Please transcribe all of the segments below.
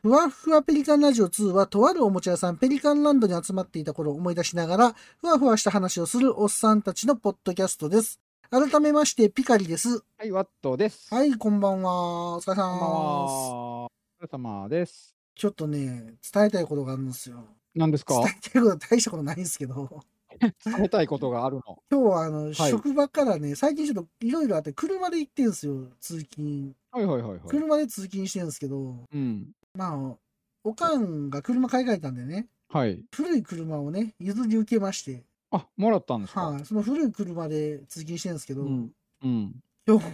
ふわふわペリカンラジオ2は、とあるおもちゃ屋さんペリカンランドに集まっていた頃を思い出しながら、ふわふわした話をするおっさんたちのポッドキャストです。改めまして、ピカリです。はい、ワットです。はい、こんばんは。お疲れさんこんばんは。お疲れ様です。ちょっとね、伝えたいことがあるんですよ。何ですか？伝えたいことは大したことないんですけど、伝えたいことがあるの。今日はあの、い職場からね、最近ちょっといろいろあって、車で行ってんすよ、通勤。はいはいはいはい。車で通勤してるんですけど、うん。まあ、おかんが車買い替えたんでね、はい。古い車をね、譲り受けまして、あ、もらったんですか？はい、その古い車で通勤してるんですけど、うん。うん。今日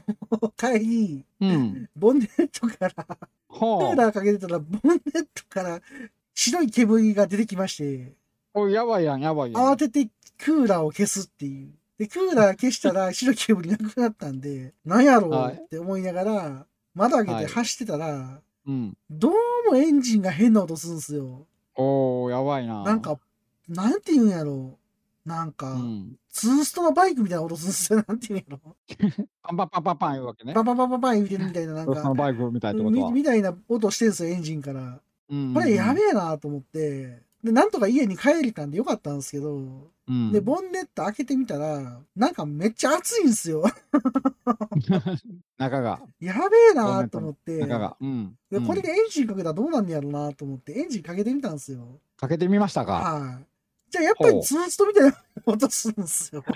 帰り、うん。ボンネットから、クーはラーかけてたら、ボンネットから白い煙が出てきまして、あ。おい、やばいやん、やばいやん。慌ててクーラーを消すっていう。で、クーラー消したら白い煙なくなったんで、なんやろうって思いながら、窓開けて走ってたら、うん。どうもエンジンが変な音するんですよ。おー、やばいな。なんか、なんて言うんやろう。なんか、うん。ツーストのバイクみたいな音するんですよ。なんて言うんやろ。パ ンパンパンパンパン言うわけね。バンバンバンバンバン言うてるみたいな、なんか、バイクみたいってことは。みみたいな音してるんですよ、エンジンから。うんこれやべえなと思って、で、なんとか家に帰れたんでよかったんですけど、うん。で、ボンネット開けてみたら、なんかめっちゃ熱いんですよ。中が。やべえなと思って、中が。うん。でこれでエンジンかけたらどうなんねやろなと思って、エンジンかけてみたんですよ。かけてみましたかはい。じゃあやっぱりツーストみたいな音するんですよ。こ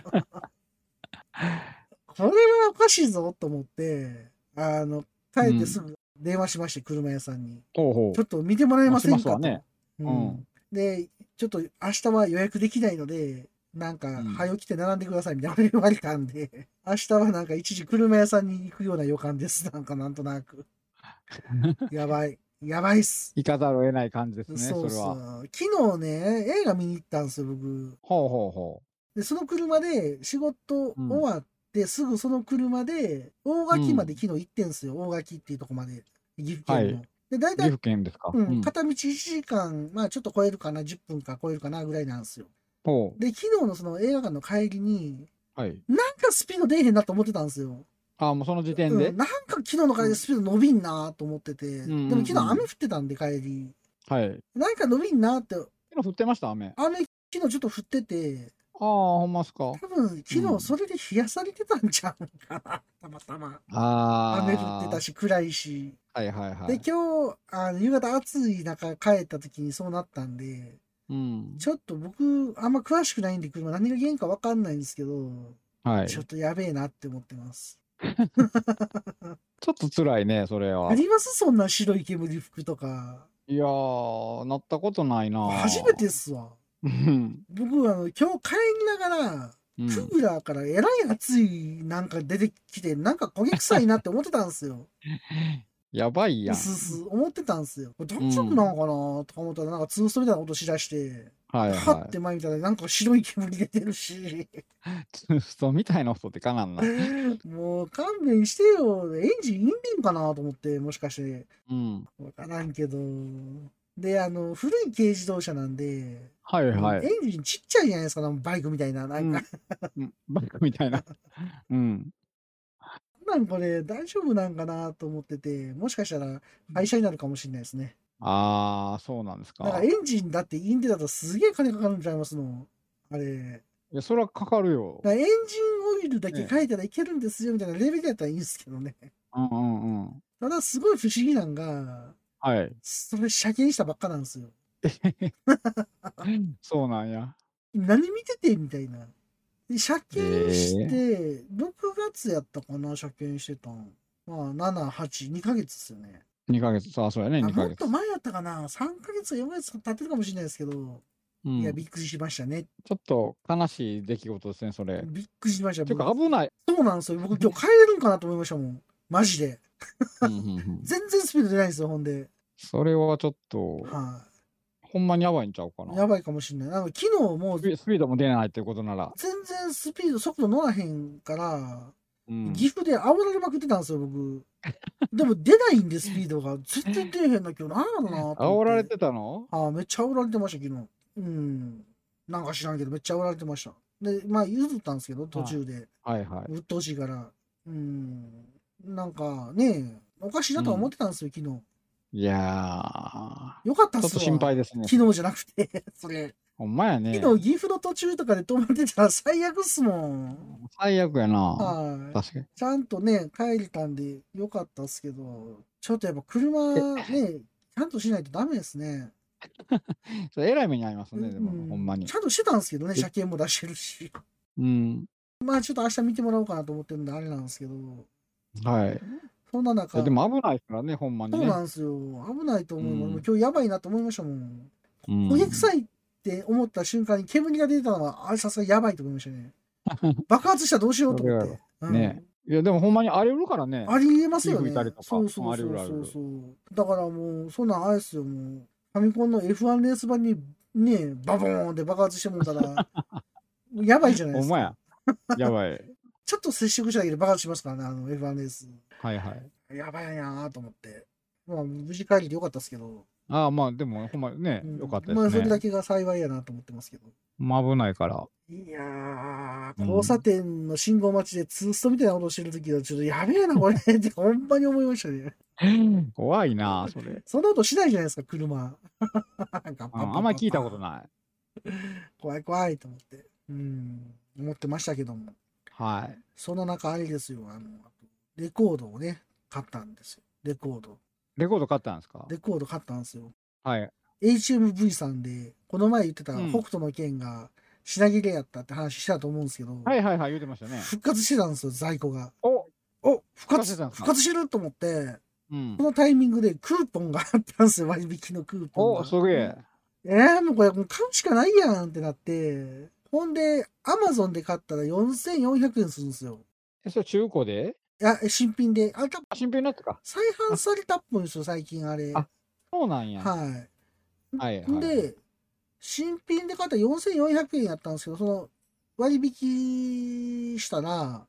れはおかしいぞと思って、あの、帰ってすぐ電話しまして、車屋さんに。ほうほちょっと見てもらえませんかと。しますわねううんん。で、ちょっと明日は予約できないので、なんか、うん早起きて並んでくださいみたいな言われたんで、明日はなんか一時車屋さんに行くような予感です。なんかなんとなく。やばい。やばいっす。行かざるを得ない感じですね、そそうれは。そう。昨日ね、映画見に行ったんですよ、僕。ほうほうほで、その車で仕事終わって、すぐその車で、大垣まで昨日行ってんすよ。大垣っていうとこまで。岐阜県の。はいで、大う。岐体、阜県ですか？うん、うん片道1時間、まあちょっと超えるかな、10分か超えるかなぐらいなんですよ。ほで、昨日のその映画館の帰りに、う。はい。なんかスピード出えへんなと思ってたんですよ。あ、もうその時点で？うん、。なんか昨日の帰りでスピード伸びんなと思ってて、うんでも昨日雨降ってたんで帰り、はい。なんか伸びんなって、昨日降ってました、雨？あ雨昨日ちょっと降ってて、あ、ほんまっすか。多分昨うん日それで冷やされてたんちゃうかな、たまたま。ああ。雨降ってた。し、暗いし。はいはいはで、い。今日、あの夕方暑い中帰った時にそうなったんで、うん。ちょっと僕、あんま詳しくないんで、車何が原因かわかんないんですけど、はい。ちちょっとやべえなって思ってます。ょっと辛いね、それはあ。ります？そんな白い煙吹くとか。いやー、なったことないな。初めてっすわ。うん。僕、あの、今日帰りながら、うんクーラーからえらい熱いなんか出てきて、なんか焦げ臭いなって思ってたんですよ。やばいやん。すす思ってたんですよ。これ大丈夫なのかなとか思ったら、なんかツーストみたいなことしだして、はいははって前見たらなんか白い煙出てるし、い。そうみたいな音ってかなんな。もう勘弁してよ。エンジンいんねんかなと思って、もしかして。うん。わからんけど。で、あの、古い軽自動車なんで、はいはい。エンジンちっちゃいじゃないですかバイクみたいな。なんか、うんバイクみたいな。うん。なんこれ大丈夫なんかなと思ってて、もしかしたら廃車になるかもしれないですね。ああ、そうなんですか。なんかエンジンだってインテだとすげえ金かかるんちゃいますの。あれ。いや、それはかかるよ。エンジンオイルだけ変えたらいけるんですよみたいなレベルやったらいいんですけどね。うんうんうん。ただすごい不思議なんが、はい。それ車検したばっかなんですよ。そうなんや。何見ててみたいな。で車検して、6月やったかな、車検してたん。まあ、7、8、2ヶ月ですよね。2ヶ月。あ、そうやね、2ヶ月あもっと。前やったかな、3ヶ月、4ヶ月経ってるかもしれないですけど、うんいや、びっくりしましたね。ちょっと悲しい出来事ですね、それ。びっくりしました。ていうか、僕危ない。そうなんですよ。僕今日帰れるんかなと思いましたもん。マジで。全然スピード出ないんですよ、ほんで。それはちょっと、はほんまにやばいんちゃうかい。な。やばいかもしれない。なんか昨日もうスピードも出ないっていうことなら。全然スピード、速度乗らへんから、うん。岐阜で煽られまくってたんですよ、僕。でも出ないんで、スピードが。絶対出えへんな、今日。なんやろなと思って。煽られてたの？ああ、めっちゃ煽られてました、昨日。うん。なんか知らんけど、めっちゃ煽られてました。で、まあ、譲ったんですけど、途中で。はいはい。鬱陶しいから。うん。なんかね、おかしいなとは思ってたんですよ、昨日。いやー、よかったっすわ。ちょっと心配ですね。昨日じゃなくて、それ。ほんまやね。昨日岐阜の途中とかで止まってたら最悪っすもん。最悪やな。はい。確かに。ちゃんとね、帰れたんでよかったっすけど、ちょっとやっぱ車ね、ちゃんとしないとダメですね。それえらい目に遭いますね、でうんも、ほんまにち。ゃんとしてたんですけどね、え車検も出してるし。うん。まあちょっと明日見てもらおうかなと思ってるんであれなんですけど、はい。そんな中、でも危ないからね、ほんまにそうね。なんですよ。危ないと思う。うんもう今日やばいなと思いましたもん。うん焦げ臭いって思った瞬間に煙が出てたのは、あれさすがにやばいと思いましたね。爆発したらどうしようと思って。うんねいや、でもほんまにあり得るからね。ありえますよね火吹いたりと。かそうそうそうそう。だからもう、そんなんあれですよ、もう。ファミコンの F1 レース版にね、バボーンって爆発してもうたら、やばいじゃないですか。ほんまや。やばい。ちょっと接触しただけで爆発しますからね、あの F1 レース。はいはい。やばいなと思って。まあ、無事帰りでよかったですけど。ああ、まあでも、ほんまにねう、んよかったまあ、ですね。それだけが幸いやなと思ってますけど。まあ危ないから。いやー、うん交差点の信号待ちでツーストみたいなことをしてるときは、ちょっとやべえな、これ。っ てほんまに思いましたね。怖いな、それ。そんなことしないじゃないですか、車。なんかうんあんまり聞いたことない。怖い怖いと思って。うん、思ってましたけども。はい。そんな中、あれですよ、あの、レコードをね、買ったんですよ。レコード。レコード買ったんですか？レコード買ったんですよ。はい。HMV さんで、この前言ってたうん北斗の剣が品切れやったって話したと思うんですけど、はいはいはい、言うてましたね。復活してたんですよ、在庫が。おお復活復活してたんですか？復活してると思って、うんこ。のタイミングでクーポンがあったんですよ、割引のクーポンが。お、すげえ。えー、もうこれもう買うしかないやんってなって、ほんで、アマゾンで買ったら4400円するんですよ。え、それ中古で？いや、新品で。あれ多分あ新品のやつか。再販されたっぽいんですよ、最近あれ。あそうなんや。はい。はいはい。で、新品で買ったら4400円やったんですけど、その割引したら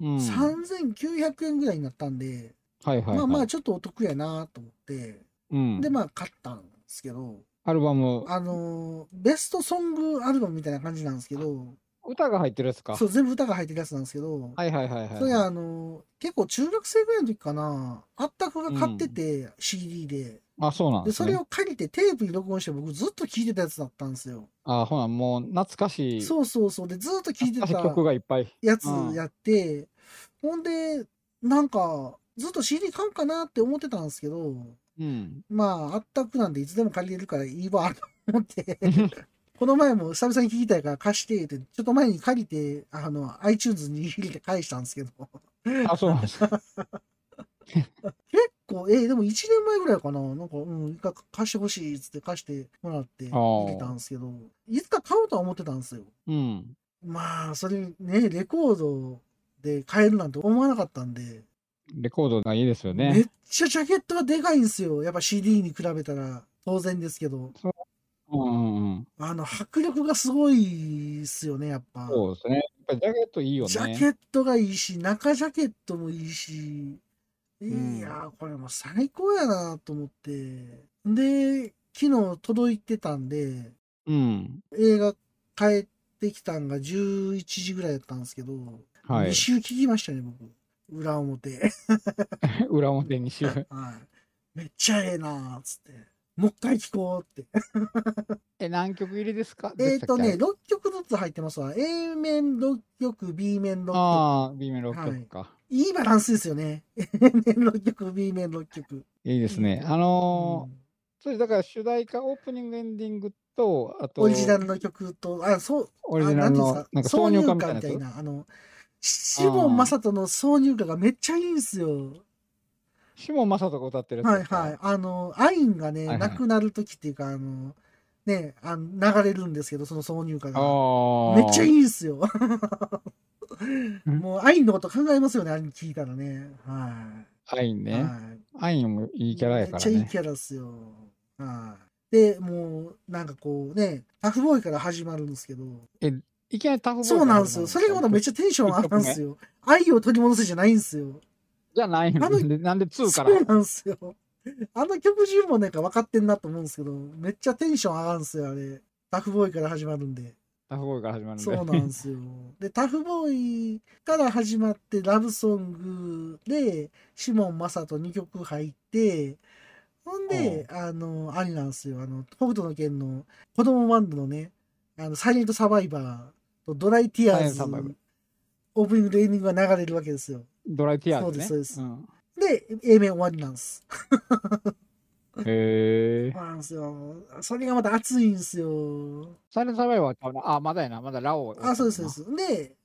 うん。はい3900円ぐらいになったんで、はいはい。まあまあちょっとお得やなと思って、うん。でまあ買ったんですけど、アルバム、あのーベストソングアルバムみたいな感じなんですけど、歌が入ってるやつか。そう、全部歌が入ってるやつなんですけど、はいはいはいはい。それあのー結構中学生ぐらいの時かな、あったくが買ってて、CD で。あ、そうなんで、ですね。それを借りてテープに録音して僕ずっと聴いてたやつだったんですよ。あ、ほな、もう懐かしい。そうそうそう。で、ずっと聴いてた懐かしい曲がいっぱい。やつやって、ほんで、なんか、ずっと CD 買うかなって思ってたんですけど、うん。まあ、あったくなんでいつでも借りれるからいいわと思って、この前も久々に聴きたいから貸してって、ちょっと前に借りて、あの、iTunes に入れて返したんですけど、あ、そうなんですか。結構、えーでも1年前ぐらいかな、なんか、うん、一回貸してほしいっつって貸してもらって入れたんですけど、いつか買おうとは思ってたんですよ。うん。まあ、それね、レコードで買えるなんて思わなかったんで、レコードがいいですよめっね。ちゃジャケットがでかいんですよ。やっぱ CD に比べたら当然ですけど、うんうんうん。あの、迫力がすごいっすよね、やっぱ。そうですね。やっぱりジャケットいいよね。ジャケットがいいし、中ジャケットもいいし、いんやー、これもう最高やなと思って。で、昨日届いてたんで、うん。映画帰ってきたんが11時ぐらいだったんですけど、はい2。週聞きましたね、僕。裏表。裏表にしよう。はい。めっちゃええなーっつって。もう一回聞こうって。え、何曲入りですか？えっとね、でしたっ6曲ずつ入ってますわ。A 面6曲、B 面6け曲。ああ、B 面6曲か。いいバランスですよね。A 面6曲、B 面6曲。いいですね。あのーそれだから主題歌、オープニング、エンディングと、あと、オリジナルの曲と、あ、そう、オリジナルの、なんか？挿入歌みたいなやつ？みたいな。あの、シモン・マサトの挿入歌がめっちゃいいんですよ。シモン・マサトが歌ってるはいはい。あの、アインがね、はいはいなくなる時っていうか、あの、ね、あの流れるんですけど、その挿入歌が。めっちゃいい。いんすよ。もう、アインのこと考えますよね、あれ聞いたらね。はい。アインね。はいアインもいいキャラやからね。めっちゃいいキャラっすよ。はい。で、もう、なんかこうね、タフボーイから始まるんですけど、いきなりタフボーイそうなんですよ。それがまためっちゃテンション上がるんですよ。愛を取り戻せじゃないんですよ。じゃないあののでなんで2かそうら。なんですよ。あの曲中もなんか分かってんなと思うんですけど、めっちゃテンション上がるんですよ、あれ。タフボーイから始まるんで。タフボーイから始まるんで。そうなんですよ。で、タフボーイから始まってラブソングで、シモン・マサと2曲入って、ほんで、あの、あれなんですよ、あの、北斗の拳の子供バンドのね、あの、サイレントサバイバーとドライティアーズオープニングとエンディングが流れるわけですよ。ドライティアーズね。そうですそうんで、A 面終わりなんです。へえ。そうなんですよ。それがまた熱いんですよ。サイレントサバイバーちゃうなあ、まだやな。まだラオウ。あ、そうです、そうです。で、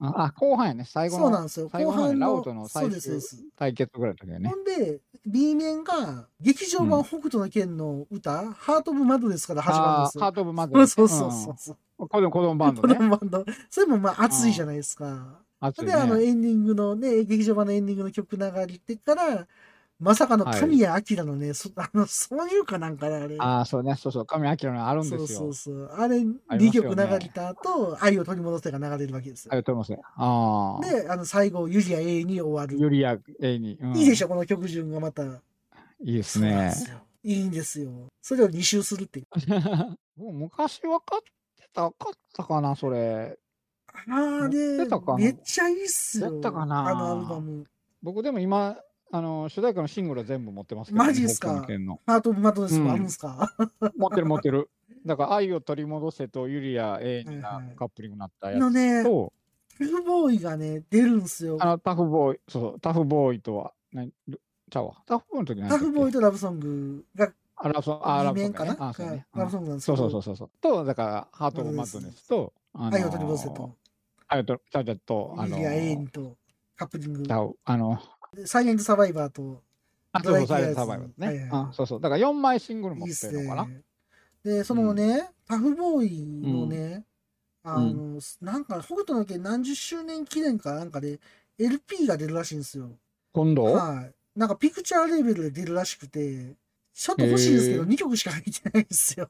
あ、あ後半やね。最後のそうなんですよ。最後半のラオウとの、最終です。対決ぐらいの時やねほ。んで、B 面が、劇場版北斗の拳の歌、ハート・オブ・マドネスから始まるんですよ。ハート・オブ・マド そうそうそうそう。うん子供子供バンド子ね。供バンド。それもまあ熱いじゃないですか。熱いで、あの、ね。エンディングのね、劇場版のエンディングの曲流れてから、まさかの神谷明のね、そ あの、そういうかなんかな、あれ。ああ、そうね。そうそう。神明のあるんですよそうそう。そう。あれ、ありま2すよね曲流れた後、愛を取り戻せが流れるわけですよ。ありがとうございます。ああ。で、あの、最後、ユリア A に終わる。ユリア A に。うんいいでしょ、この曲順がまた。いいですねいいんですよ。それを2周するっていう。もう昔分かってたかったかな、それ。あれめっちゃいいっすよ。やったかな？あのアルバム。僕でも今、あの、主題歌のシングルは全部持ってますけど、マジっすか？ハート・オブ・マドネスもあるんすか、持ってる持ってる。だから、愛を取り戻せとユリア A になはいはいカップリングになったやのね、つと、タフボーイがね、出るんすよ。あの、タフボーイ、そうそう、タフボーイとは、何？ちゃうわ。タフボーイの時何タフボーイイとラブソングがあ、ラブソング、あ、ラ2ブソンねあ、そうね。ラブソングなんですそうそうそうそう。と、だから、ハート・オブ・マッドネスと、あ愛を取り戻せと、愛を取り、ちゃうちゃうと、あのユリア・エインとカップリングあの、でサイレント・サバイバーと、あ、そうそう、サイレント・サバイバーね。はいはいあ、そうそう。だから4枚シングル持ってするのかな？ね。で、そのね、タフボーイのね、あうの、なんか、北斗の拳何十周年記念かなんかで、LP が出るらしいんですよ。今度？はい。なんか、ピクチャーレーベルで出るらしくて、ちょっと欲しいですけど、へー2曲しか入ってないんですよ。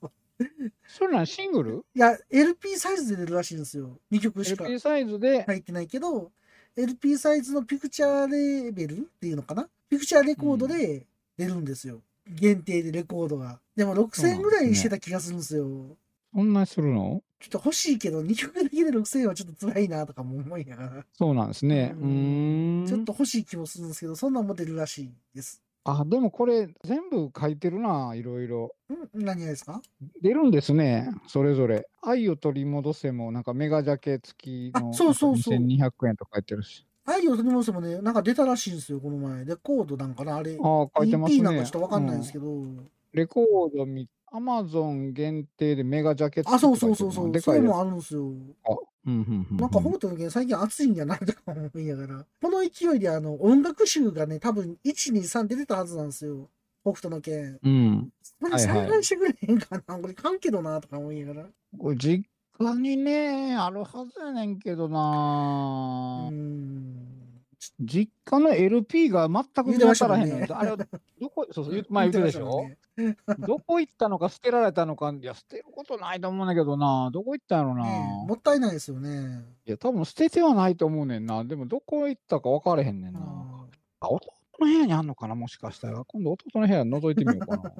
それなシングル？いや、LP サイズで出るらしいんですよ。2曲しか ?LP サイズで、入ってないけど、LP サイズのピクチャーレーベルっていうのかな？ピクチャーレコードで出るんですよ。限定でレコードが。でも6000円ぐらいしてた気がするんですよ。そんなにするの？ちょっと欲しいけど、2曲だけで6000円はちょっと辛いなとかも思いながら、そうなんですね。うん。ちょっと欲しい気もするんですけど、そんなんも出るらしいです。あ、でもこれ全部書いてるな、いろいろ。ん何がですか？出るんですね、それぞれ。愛を取り戻せも、なんかメガジャケ付きのあそうそうそう2200円とか書いてるし。愛を取り戻せもね、なんか出たらしいんですよ、この前。レコードなんかなあれ。ああ、書いてますね。EP なんかちょっとわかんないですけど。うんレコード見、アマゾン限定でメガジャケ付きあ、そうって書いうそそうそう。でかいそれもあるんですよ。なんか北斗の拳最近暑いんやなとか思いながら。この勢いであの音楽集がね、多分1、2、3出てたはずなんですよ。北斗の拳。うん。これはいはい再来してくれへんかな、これ買うけどなとか思いながら。これ実家にね、あるはずやねんけどうなー、ん。実家の LP が全く見当たたらへんのねよ。あれはどこ、そうそう、前言ってたでしょ、どこ行ったのか捨てられたのか、いや、捨てることないと思うんだけどな、どこ行ったんやろな。もったいないですよね。いや、多分捨ててはないと思うねんな。でも、どこ行ったか分かれへんねんな。ああ、弟の部屋にあんのかな、もしかしたら。今度、弟の部屋覗いてみようかな。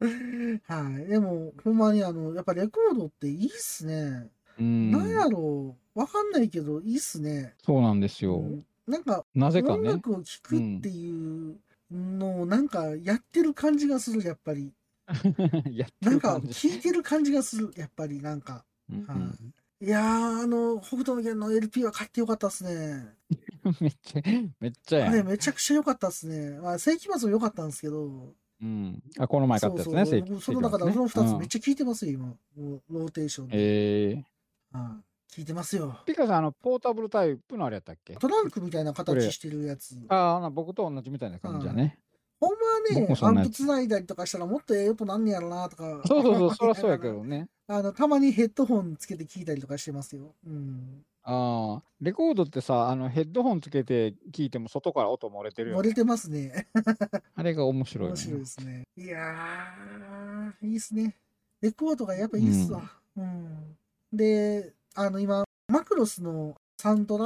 ー はい。でも、ほんまにあの、やっぱレコードっていいっすね。うん。なんやろう。わかんないけど、いいっすね。そうなんですよ。うんなんか、なぜかね。音楽を聴くっていうのをなんかやってる感じがする、やっぱり。やってなんかる感じ。聴いてる感じがする、やっぱりなんか。うんはいいやー、あの、北斗の拳の LP は買ってよかったっすね。めっちゃ、めっちゃやん。めちゃくちゃ良かったっすね。まあ、世紀末も良かったんですけど。うん。あ、この前買ったやつね、そう僕その中でその2つめっちちゃ聴いてますよ、今。もうローテーションで。ええはい聴いてますよ。ピカさん、あの、ポータブルタイプのあれやったっけ？トランクみたいな形してるやつ。ああ、僕と同じみたいな感じやね。ほんまは僕ねアンプつないだりとかしたらもっとええ音なんねやろなとか。そうそうそう、そりゃそうやけどね。あの、たまにヘッドホンつけて聞いたりとかしてますよ。うん。ああ、レコードってさ、あの、ヘッドホンつけて聞いても外から音漏れてるよね。漏れてますね。あれが面白いよ面白いね。ですね。いやー、いいっすね。レコードがやっぱいいっすわ。うん。で、あの、今、マクロスのサントラ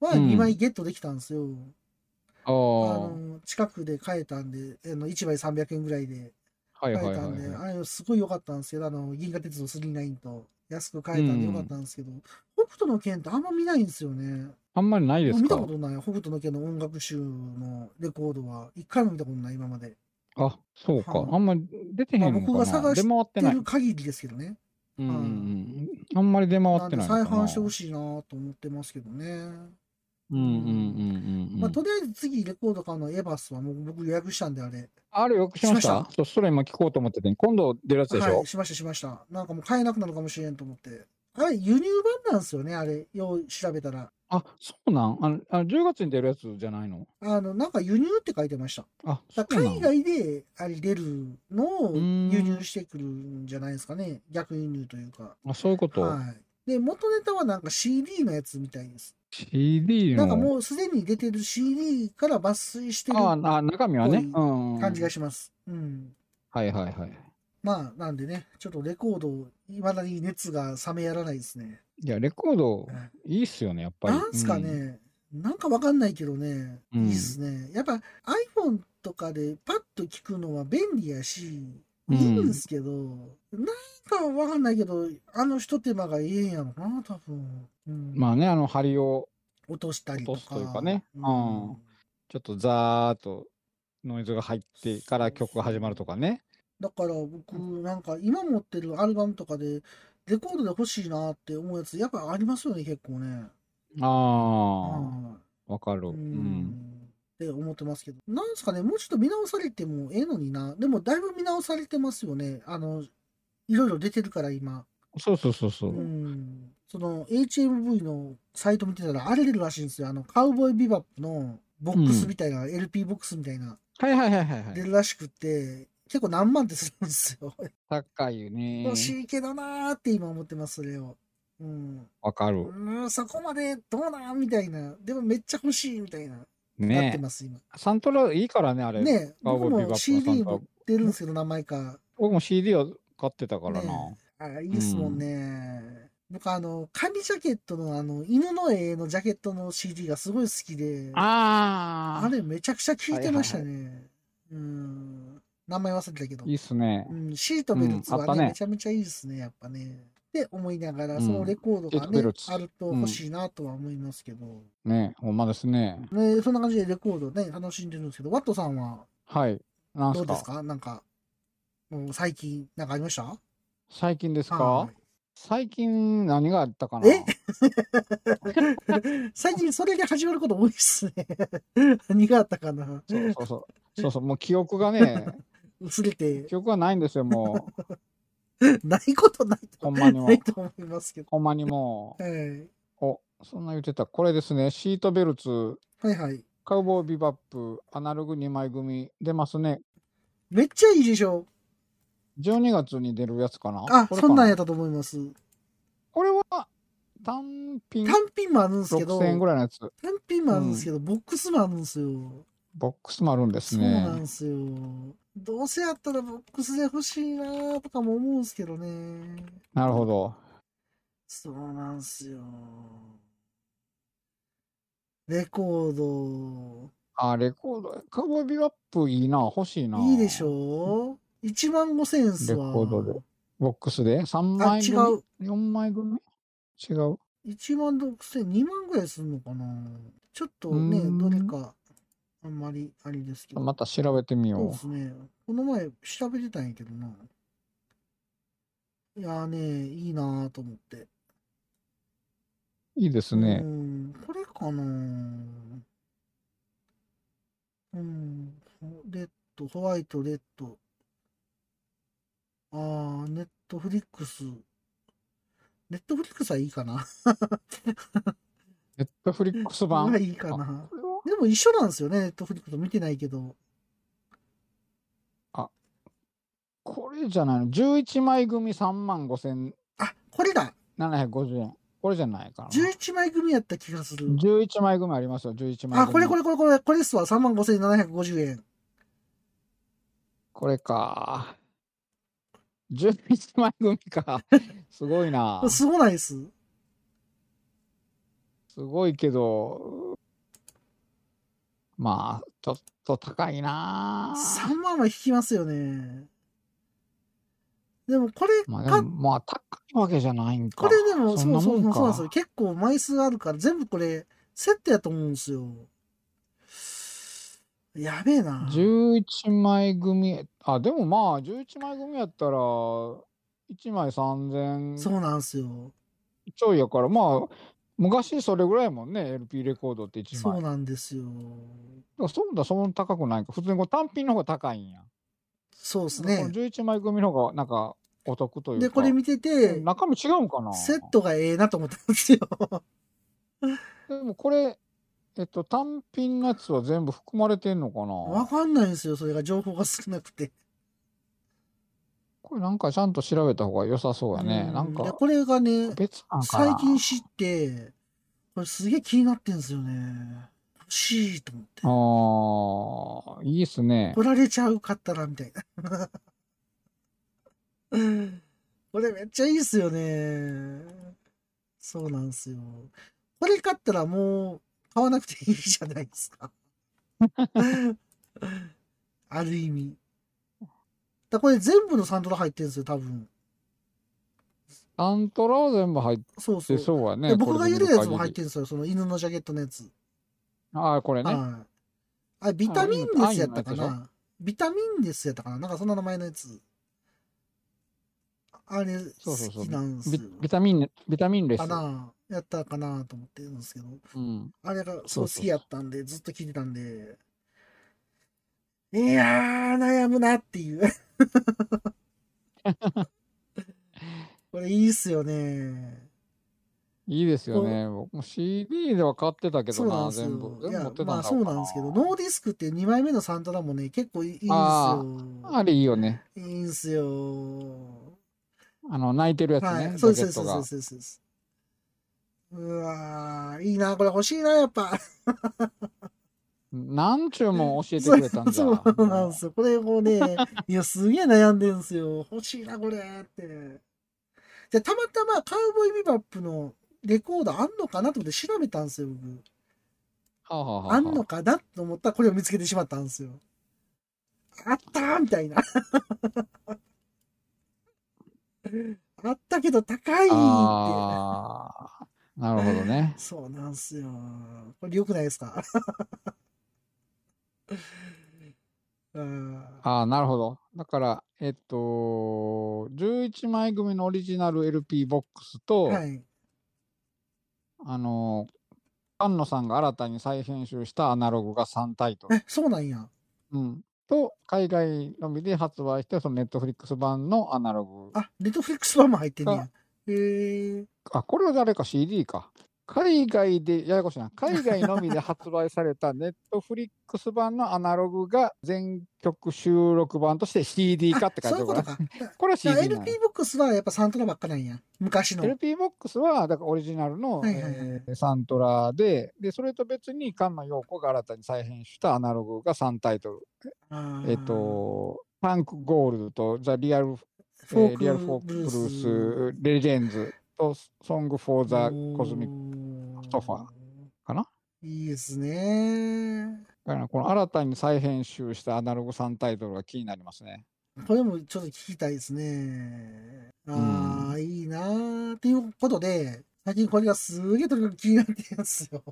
はうん2枚ゲットできたんですよ。あああ、の、近くで買えたんで、あの1枚300円ぐらいではい買えたんで。あれすごい良かったんですけど、あの、銀河鉄道39と安く買えたんで良かったんですけど、北斗の拳ってあんま見ないんですよね。あんまりないです見たかことない。北斗の拳の音楽集のレコードは、一回も見たことない、今まで。あ、そうか。はいあんまり出てへまあんのかな？僕が探してる。限りですけどね。うん。あんまり出回ってない。再販してほしいなと思ってますけどね。うんうんうんうんうん。まあ、とりあえず次レコード買うのはエヴァスはもう僕予約したんであれ。あれよくしました？そうそれ今聞こうと思ってて、今度出るやつでしょ、はい、しましたしました。なんかもう買えなくなるかもしれんと思って。あれ、輸入版なんですよね、あれ、よう調べたら。あ、そうなん？あのあの ?10 月に出るやつじゃないの？あの、なんか輸入って書いてました。あ、だ海外であれ出るのを輸入してくるんじゃないですかね。逆輸入というか。あ、そういうこと、はい。で、元ネタはなんか CD のやつみたいです。?CD の。なんかもうすでに出てる CD から抜粋してるああ、中身はね。うん。感じがします。うん。はいはいはい。まあ、なんでね、ちょっとレコード、いまだに熱が冷めやらないですね。いや、レコード、いいっすよね、やっぱり。なんすかね、なんかわかんないけどね、うんいいっすね。やっぱ iPhone とかでパッと聞くのは便利やし、うんいいんですけど、なんかわかんないけど、あの一手間がええんやろな、多分。うんまあね、あの、針を落としたりとか。落とすというかねううんんちょっとザーっとノイズが入ってから曲が始まるとかね。だから僕、なんか今持ってるアルバムとかで、レコードで欲しいなって思うやつ、やっぱありますよね、結構ね。ああ、はいわかる。ううん。んって思ってますけど。なんすかね、もうちょっと見直されてもええのにな。でも、だいぶ見直されてますよね。あの、いろいろ出てるから、今。そうそうそうそうう。ん。その、HMV のサイト見てたら、あれ出るらしいんですよ。あの、カウボーイビバップのボックスみたいな、LP ボックスみたいな、はいはいはいはい、はい。出るらしくって、結構何万ってするんですよ。高いよね欲。しいけどなーって今思ってます、それを。うん。わかる。うん、そこまでどうなんみたいな。でもめっちゃ欲しいみたいな。なってねます、今。サントラいいからね、あれ。ね僕もの CD 持ってるんですけど、何枚か。僕も CD を買ってたからな。ねあいいっすもんね。僕、あの、紙ジャケットの、あの、犬の絵のジャケットの CD がすごい好きで、あああれめちゃくちゃ聴いてましたね。うん。名前忘れたけどいい。っすね。うん、シートベルツはね,、うんねめちゃめちゃいいですね、やっぱね。って思いながら、うんそのレコードがねシートベル、ツあると欲しいなとは思いますけど。ねほんまですね。ね、そんな感じでレコードね、楽しんでるんですけど、ワットさんは？はい。どうですか？なんか、もう最近、なんかありました？最近ですか？はい最近何があったかな？え？最近それで始まること多いっすね。何があったかな？そうそうそう。そうそう、もう記憶がね、薄れて、記憶がないんですよ、もう。ないことないとほんまにもないと思いますけど。ほんまにもはい、う。お、そんな言ってた。これですね、シートベルツ、はいはい。カウボーイビバップ、アナログ2枚組、出ますね。めっちゃいいでしょ。12月に出るやつかなあ、これかそんなんやったと思います。これは単品単品もあるんですけど、6000円ぐらいのやつ。単品もあるんですけど、ボックスもあるんですよ。ボックスもあるんですそうなんねで。すよ。どうせやったらボックスで欲しいなとかも思うんですけどね。なるほど。そうなんすよ。レコード、あ、レコード、カウボーイビバップいいな、欲しいな。いいでしょ ?1 万5千円っすわ。レコードでボックスで ?3 あ、枚組？違う。4枚組？違う1万6千、2万ぐらいするのかな？ちょっとね、どれか、あんまりあれですけど。また調べてみそうよですね。この前調べてたんやけどな。いやーね、いいなーと思って。う。いいですねう。ん、これかなうん、レッド、ホワイト、レッド。あー、ネットフリックス。ネットフリックスはいいかな。ネットフリックス版？はいいかなあ。これはでも一緒なんですよね、ネットフリックス見てないけど。これじゃないの ?11 枚組3万5750あ、これだ円。これじゃないかな。!11 枚組やった気がする。11枚組ありますよ、11枚組。あ、これこれこれこれ、これっすわ。35,750円。これか。11枚組か。すごいな。すごないっす。すごいけど、まあ、ちょっと高いな。3万は引きますよね。でもこれまあまあ、高いわけじゃないんか。これでも、そそうそもそうなんですよ。結構枚数あるから、全部これ、セットやと思うんですよ。やべえな。11枚組、あ、でもまあ、11枚組やったら、1枚3000そうなんすよ。ちょいやから、まあ、昔それぐらいやもんね、LP レコードって1枚。そうなんですよ。そうだ、そんな高くないか。普通にこう単品の方が高いんや。そうですね。11枚組の方が、なんか、お得というか。で、これ見てて、中身違うんかな？セットがええなと思ったんですよ。でもこれ、えっと、単品のやつは全部含まれてんのかわなかんないんですよ。それが情報が少なくて。これなんかちゃんと調べた方が良さそうやね。うんなんか、でこれがね、別なんかな最近知って、これすげえ気になってんですよね。欲しいと思って。ああ、いいっすね。来られちゃうかったら、みたいな。これめっちゃいいっすよね。そうなんですよ。これ買ったらもう買わなくていいじゃないですか。ある意味。だこれ全部のサントラ入ってるんですよ、多分。アントラは全部入っそうそう。てそうやね。で僕が言うやつも入ってるんですよ、その犬のジャケットのやつ。ああ、これね。はい。あれ、ビタミンレスやったかな？ビタミンレスやったかな？なんかそんな名前のやつ。あれ、好きなんですビよ。ビタミン、ビタミンレスか。な？やったかな？と思ってるんですけど。うん。あれがすそう好きやったんで、ずっと聞いてたんで。いやー、悩むなっていう。これいいっすよね。いいですよね。僕も CD では買ってたけどな、な全部。。全部いや持ってたんだまあそうなんですけど、ノーディスクって2枚目のサントラもね、結構いいんですよ。ああれいいよね。いいんすよ。あの、泣いてるやつね。はい、そうです、ジャケットがそうです、そうですそうです。うわー、いいな、これ欲しいな、やっぱ。なんちゅうもん教えてくれたんだ。そうなんですよ。これもね、いや、すげえ悩んでんすよ。欲しいな、これって。で、たまたまカウボーイビバップのレコードあんのかなと思って調べたんですよ、僕。はあ、はあはあ、あんのかなと思ったらこれを見つけてしまったんですよ。あったーみたいな。あったけど高いって。なるほどね。そうなんすよ。これ良くないですか？うんああ、なるほど。だから、えっと、11枚組のオリジナル LP ボックスと、はい。あの、菅野さんが新たに再編集したアナログが3タイトル。え、そうなんや。うん。と、海外のみで発売して、そのネットフリックス版のアナログ。あ、ネットフリックス版も入ってんねや。へえ。あ、これは誰か CD か。海外で、ややこしいな。海外のみで発売されたネットフリックス版のアナログが全曲収録版として CD 化って書いてあるから。か。これは CD な LP ボックスはやっぱサントラばっかなんや。昔の。LP ボックスは、だからオリジナルの、はいはいはいえーサントラで、で、それと別に菅野陽子が新たに再編したアナログが3タイトル。えっ、と、パンクゴールドとザ・リアル、えー Real Folk Blues、Legends と Song for the Cosmic Sofa かな？いいですね。だからこの新たに再編集したアナログ3タイトルが気になりますね。これもちょっと聞きたいですね。ああ、いいなーっていうことで、最近これがすげえとにかく気になってるんですよ。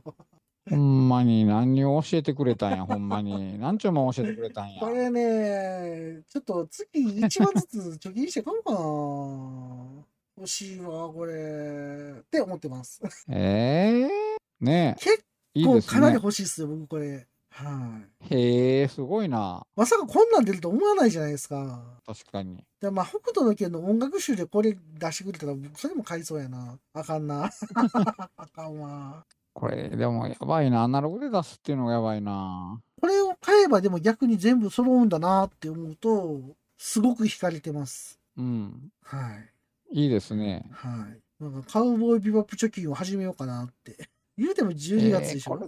ほんまに何を教えてくれたんや、ほんまに。何ちゅうもん教えてくれたんや。これね、ちょっと月1万ずつ貯金して買おうかな。欲しいわ、これ。って思ってます。ええね結構。かなり欲しいっすよ、僕これ。はい。へえ、すごいな。まさかこんなん出ると思わないじゃないですか。確かに。でまあ、北斗の拳の音楽集でこれ出してくれたら、僕それも買いそうやな。あかんな。あかんわ。これ、でもやばいな。アナログで出すっていうのがやばいな。これを買えばでも逆に全部揃うんだなって思うと、すごく惹かれてます。うん。はい。いいですね。はい。なんかカウボーイビバップ貯金を始めようかなって。言うても12月でしょ、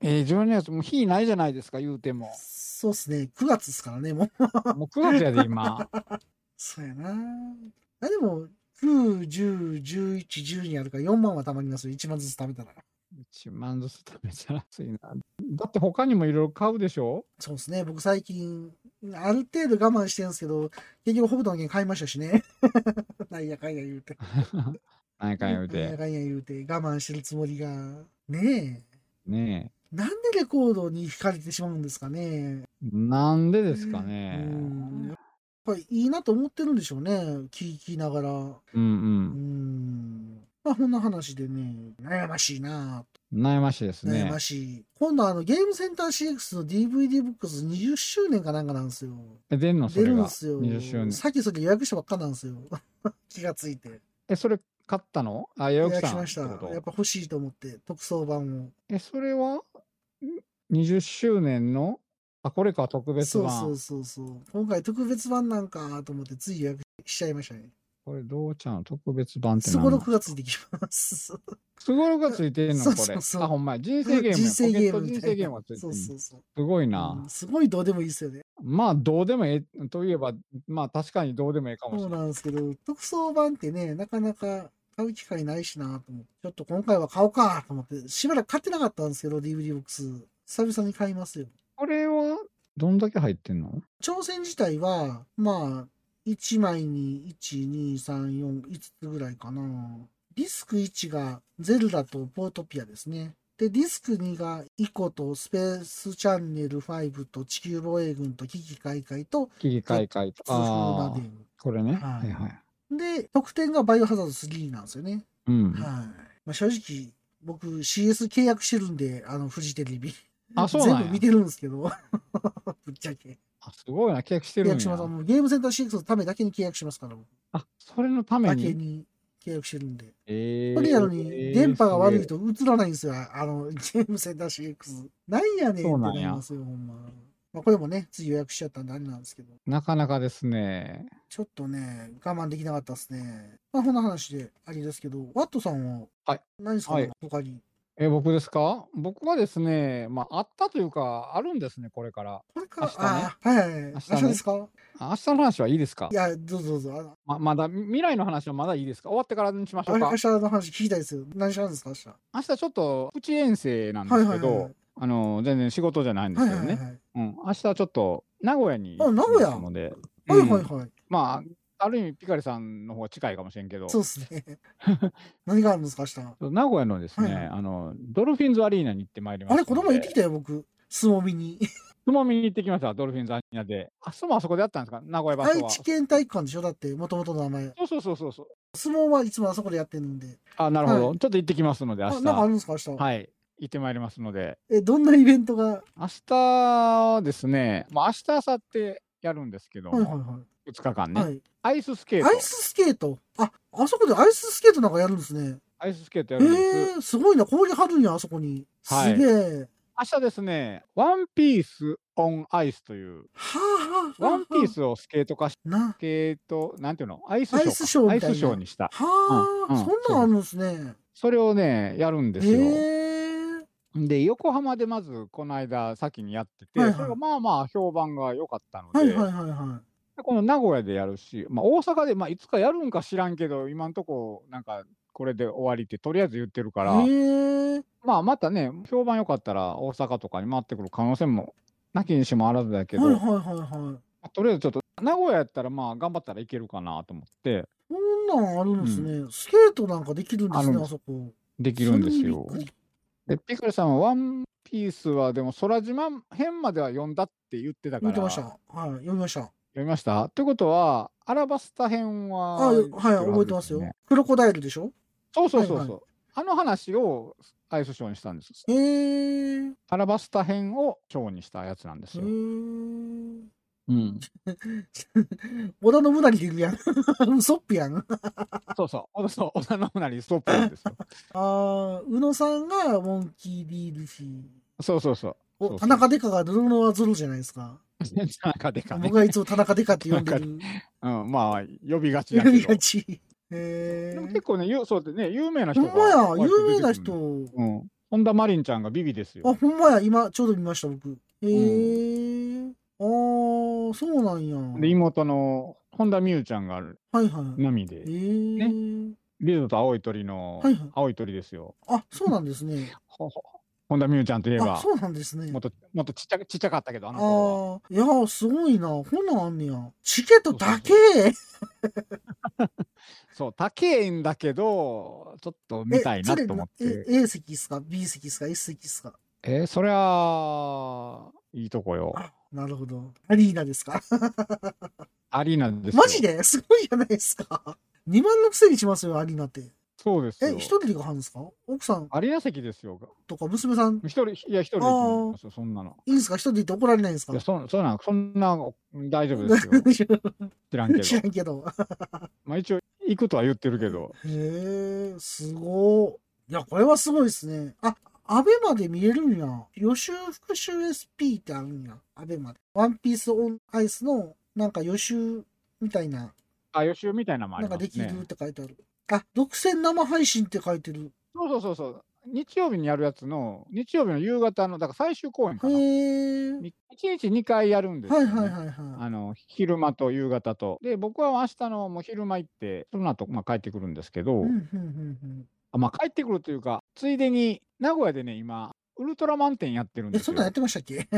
えーえー、12月、もう日ないじゃないですか、言うても。そうっすね。9月ですからね、もう。もう9月やで、今。そうやな。あでも、9、10、11、12あるから4万は貯まりますよ。1万ずつ貯めたら。1万ずつ食べたら安いな。だって他にもいろいろ買うでしょ？そうですね。僕最近、ある程度我慢してるんですけど、結局北斗の拳買いましたしね。なんやかんや言うて。何か言うなんやて。かんや言うて、我慢してるつもりが。ねねえ。なんでレコードに惹かれてしまうんですかね。なんでですかうね。ん。やっぱりいいなと思ってるんでしょうね。聞きながら。うんう。うんん。まあ、こんな話でね、悩ましいな悩ましいですね悩ま。しい。今度あの、ゲームセンター CX の DVD ブックス20周年かなんかなんですよ。え出んの？そ出れが。るんですよ。20周年。さっきそれ予約したばっかなんですよ。気がついて。え、それ買ったの？あ、予予約した約しました。やっぱ欲しいと思って、特装版を。え、それは？ん20周年の？あ、これか、特別そう版。そうそうそう。今回特別版なんかと思って、つい予約しちゃいましたね。これ、どうちゃん特別版ってすごろ何くがついてきます。すごろくがついてんの？そうこれ。そうそうあ、ほんまや。人生ゲームや。人生ゲーム人生ゲームがついてそるうそうそう。すごいうんな。すごいどうでもいいですよね。まあ、どうでもええといえば、まあ、確かにどうでもええかもしそうれない。なんですけど、特装版ってね、なかなか買う機会ないしなと思って、ちょっと今回は買おうかと思って、しばらく買ってなかったんですけど、DVD ボックス。久々に買いますよ。これは、どんだけ入ってんの？挑戦自体は、まあ、1枚に1、2、3、4、5つぐらいかな。ディスク1がゼルダとポートピアですね。で、ディスク2がイコとスペースチャンネル5と地球防衛軍と危機開会と危機開会と。ああこれね。ははいいはい。で、得点がバイオハザード3なんですよね。うん。はい。まあ、正直、僕 CS 契約してるんで、あの、フジテレビ。あそう全部見てるんですけど、ぶっちゃけ。あすごいな、契約してるんや契約します。あのゲームセンター6のためだけに契約しますから、僕あ、それのためだけに。に契約してるんで。えそれやのに、電波が悪いと。と映らないんですよ。あの、ゲームセンター CX。なんやねんってそうなんりますよ、ほんま。まあ、これもね、つい予約しちゃったんであれなんですけど、なかなかですね。ちょっとね、我慢できなかったですね。まあ、こんな話でありですけど、ワットさんは、はい何ですか、はい他に？え、僕ですか？僕はですね、まあ、あったというか、あるんですね、これから。これから、明日ねはいはいはい。明明日ね日ですか？あ明日の話はいいですか？いや、どうぞどうぞ。ままだ、未来の話はまだいいですか？終わってからにしましょうか？あ明。日の話聞きたいですよ。何しあるんですか明日？明日ちょっとプチ遠征なんではいすけどはいはい。、あの、全然仕事じゃないんではいすけどね。はいはい。うん。明日はちょっと名古屋にあ名古屋？はいうんはいはい。まあ、ある意味、ピカリさんの方が近いかもしれんけど、そうですね。何があるんですか明日。名古屋のですね、はいはいあの、ドルフィンズアリーナに行ってまいりましたあれ、この前行ってきた。たよ、僕。相撲見に。相撲見に行ってきました、ドルフィンズアリーナで。あ、相撲あそこでやったんですか？名古屋場所は。愛知県体育館でしょ？だって、もともとの名前。そうそうそうそうそう。相撲はいつもあそこでやってるんで。あ、なるほど。はちょっと行ってきますので、明あ、日。なんかあるんですか明日。はい。行ってまいりますので。え、どんなイベントが？明日ですね、まあ、明日、明後日やるんですけども、はいはいは2日間い。ね、はい。アイススケートアイ。ススケート？あ、あそこでアイススケートなんかやるんですね。アイススケートやえるんです。ー、すごいな。氷張るんや、あそこに。すはいげえ。明日ですね、 One Piece on Ice という、はあ、はあ、ワンピースをスケート化し、な。スケート、なんていうの？アイスショーか。アイスショーみたいなアイスショーにした。はあ、うんうんそんなんあるんですね。それをね、やるんですよ。で、横浜でまずこの間先にやってて、はいはいそれがまあまあ評判が良かったので、はいはいはいはでこの名古屋でやるし、まあ、大阪で、まあ、いつかやるんか知らんけど、今んとこ、なんか、これで終わりってとりあえず言ってるから。まあ、またね、評判良かったら大阪とかに回ってくる可能性もなきにしもあらずだけど、はいはいはいはい。まあとりあえずちょっと、名古屋やったらまあ、頑張ったらいけるかなと思って、そんなんあるんですね。スケートなんかできるんですね、あそこ。できるんですよで、ピクルさんはワンピースは、でも空島編までは読んだって言ってたから、見てました。読はい、読みました。みました？ってことは、アラバスタ編あ、は、はい、覚えてますよ。クロコダイルでしょ？そうそうそうそう。はいはあの話をアイスショーにしたんです。へえ。へアラバスタ編をショーにしたやつなんですえよ。。うん。織田信成でいるやん。ウソップやん。そうそう。そうそう。織田信成ストップなんですよ。ああ、宇野さんがモンキー・ディー・ルフィ。そうそうそう。お田中デカがルノワゾロじゃないですか。田中でかね僕。はいつも田中デカって呼んでる。うん、まあ、呼びがち呼び。がち。へえでも。結構ね、ゆそうでね、有名な人がほんまや、有名な人。うん。本田真凜ちゃんがビビですよ。あ、ほんまや、今ちょうど見ました、僕。へえ。ああ、そうなんや。で、妹の本田美優ちゃんがはいはい。波で、へえ。リズと青い鳥のはいはい青い鳥ですよ。あ、そうなんですね。ほほ本田美優ちゃんといえあ、ば、そうなんですねもっ。と、もっとちっちゃちっちゃかったけど、あの。ああ、いや、すごいな。こんなんあんねや。チケットだけそう、高いんだけど、ちょっと見たいなと思っえ、て。A 席っすか ?B 席っすか ?S 席っすか？えーそりゃあ、いいとこよ。あなるほど。アリーナですか？アリーナですよ。マジで？すごいじゃないですか。2万のくせにしますよ、アリーナって。え、そうですよ。一人で買うんですか？奥さんアリーナ席ですよ。とか娘さん、一人、いや、一人で行きますよ、そんなの。いいんですか？一人で行って怒られないんですか？いや、そそんな、そんな、大丈夫ですよ。知らんけど知。らんけど。まあ一応、行くとは言ってるけど。へえ、すごい。いや、これはすごいですね。あ、アベマで見れるんや。予習復習 SP ってあるんや。アベマで。ワンピースオンアイスの、なんか予習みたいな、あ、予習みたいなのもあなんかりますね。できるって書いてある。あ、独占生配信って書いてる。そうそうそうそう。日曜日にやるやつの、日曜日の夕方の、だから最終公演かへな。え。に1日2回やるんですよ、ね。はいはいはいはあの昼間と夕方と。で、僕は明日のもう昼間行って、その後、まあ、帰ってくるんですけど、い。うんうんうんあまあ、帰ってくるというか、ついでに名古屋でね、今、ウルトラマン展やってるんですよ。そんなんやってましたっけ？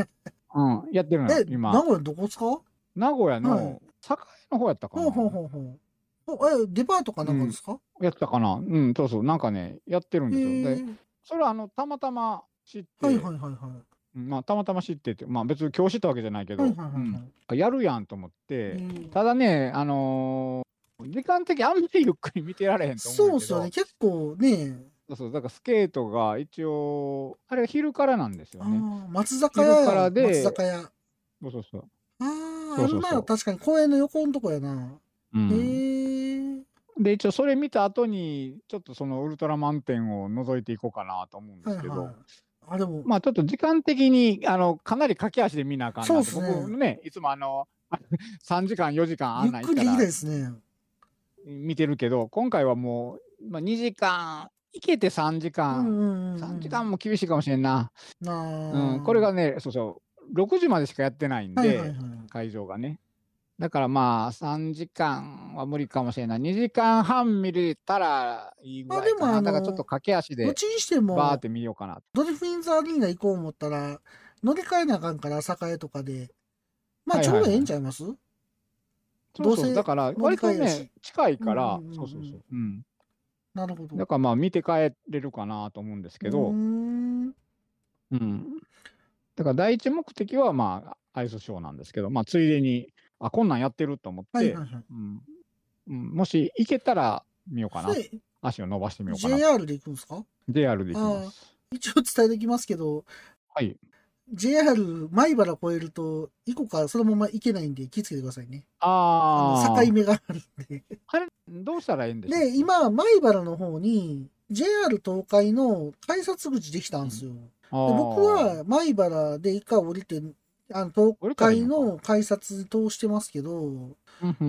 うん、やってるのえ、よ、名今。古屋どこですか？ほ名古屋はいの栄の方やったかな。うほうほうほう。おえ、デパートかなんかですか、やってたかな。うん、そうそう、なんかね、やってるんへですよ。で、え。それはあのたまたま知って、はいはいはいはい。うんまあ、たまたま知ってて、まあ、別に今日知ったわけじゃないけど、やるやんと思って、うんただね、あのー時間的にあんまりゆっくり見てられへんと思うけどそうっすよね。結構ね、そうそうだからスケートが一応、あれが昼からなんですよね。松坂屋からで松坂屋。そうそうそう。ああ、そうそうそうあるな。確かに公園の横のとこやな。うんへえ。で、一応それ見た後に、ちょっとそのウルトラマン展を覗いていこうかなと思うんですけど、はいはい。あ、でも、まあちょっと時間的にあのかなり駆け足で見なあかんなそうっすね僕ね、いつもあの 3時間、4時間あゆっんなん行ったら。見てるけど、今回はもう、まあ、2時間、行けて3時うん間、うんうんうん。3時間も厳しいかもしれんな。なうん、これがね、そうそう、6時までしかやってないんで、はいはいはい。会場がね。だからまあ、3時間は無理かもしれない。2時間半見れたらいいぐらいかな。まあでもだからちょっと駆け足でどっちにしても、バーって見ようかな。ドルフィンズアリーナ行こう思ったら、乗り換えなあかんから、栄とかで。まあ、はいはいはいちょうどええんちゃいます、そうどうせそう、だから割とね、近いからうんうんうんう、んそうそうそう。うん。なるほど。だからまあ見て帰れるかなと思うんですけど、んうん。だから第一目的はまあアイスショーなんですけど、まあついでに、あ、こんなんやってると思って、はいはいはい。うんうん、もし行けたら見ようかな足を伸ばしてみようかな。JR で行くんですか？JR で行きます。一応伝えておきますけど、はい。JR 米原越えると、以降からそのまま行けないんで気をつけてくださいね。ああ。境目があるんで。あれ、どうしたらいいんでしょうで、今、米原の方に JR 東海の改札口できたんですよ。であー僕は米原で一回降りて、あの東海の改札通してますけど、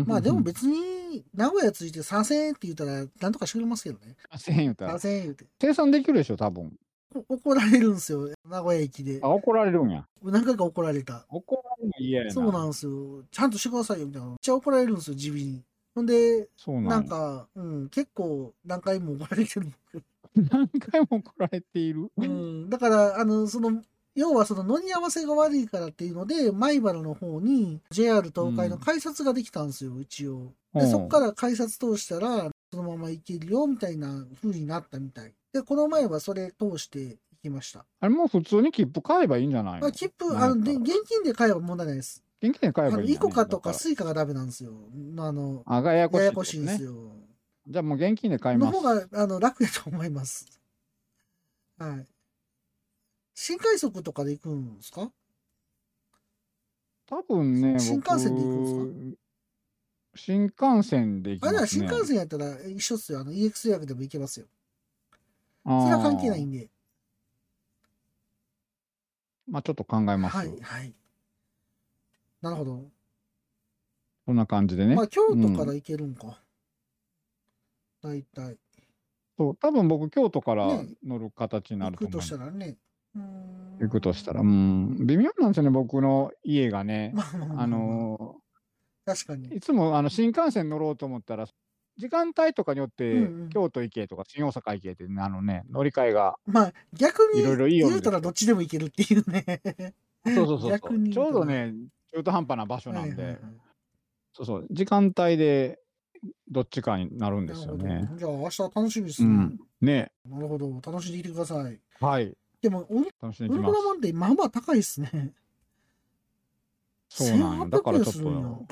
まあでも別に名古屋着いて3000円って言ったらなんとかしてくれますけどね。1000円言うたら3000円言うて。生産できるでしょ、多分。お怒られるんですよ、名古屋駅であ、。怒られるんや。何回か怒られた。怒られるの嫌やな。そうなんですよ。ちゃんとしてくださいよ、みたいな。めっちゃ怒られるんですよ、地味に。ほんで、そうなんやなんか、うん、結構何回も怒られてる。何回も怒られている？うん、だから、あの、その、要はその乗り合わせが悪いからっていうので、米原の方に JR 東海の改札ができたんですよ、一応。で、うんそこから改札通したら、そのまま行けるよ、みたいな風になったみたい。で、この前はそれ通して行きました。あれもう普通に切符買えばいいんじゃないの？まあ、切符、あの、で現金で買えば問題ないです。現金で買えばいいイコカとかスイカがダメなんですよ。あの、あ、がややこしいってことややこしいんですね。よ。じゃあもう現金で買いますの方。が、あの、楽やと思います。はい。新快速とかで行くんですか？多分ね、新幹線で行くんですか？新幹線で行きますね。新幹線やったら一緒っすよ。あの、EX 予約でも行けますよ。それは関係ないんで。まあちょっと考えます。はい、はい。なるほど。そんな感じでね。まあ、京都から行けるんか。大体。そう、多分僕、京都からね乗る形にな行くとると思う。したらね。行くとしたら。うん。微妙なんですよね、僕の家がね。まあの確かにー。いつもあの新幹線乗ろうと思ったら、時間帯とかによって、うんうん京都行けとか新大阪行けって、あのね、乗り換えが、まあ、逆にいろいろいいよ言うたらどっちでも行けるっていうね。そうそうそうちょうどね、中途半端な場所なんで、はいはいはいそうそう、時間帯でどっちかになるんですよねじゃあ明日楽しみですね。うん。ね。なるほど。楽しんでいてください。はい。でも、ウル楽しんできますウルトラ。マンってまあまあ高いっすね。そうなんよ。だからちょっと、ちょ。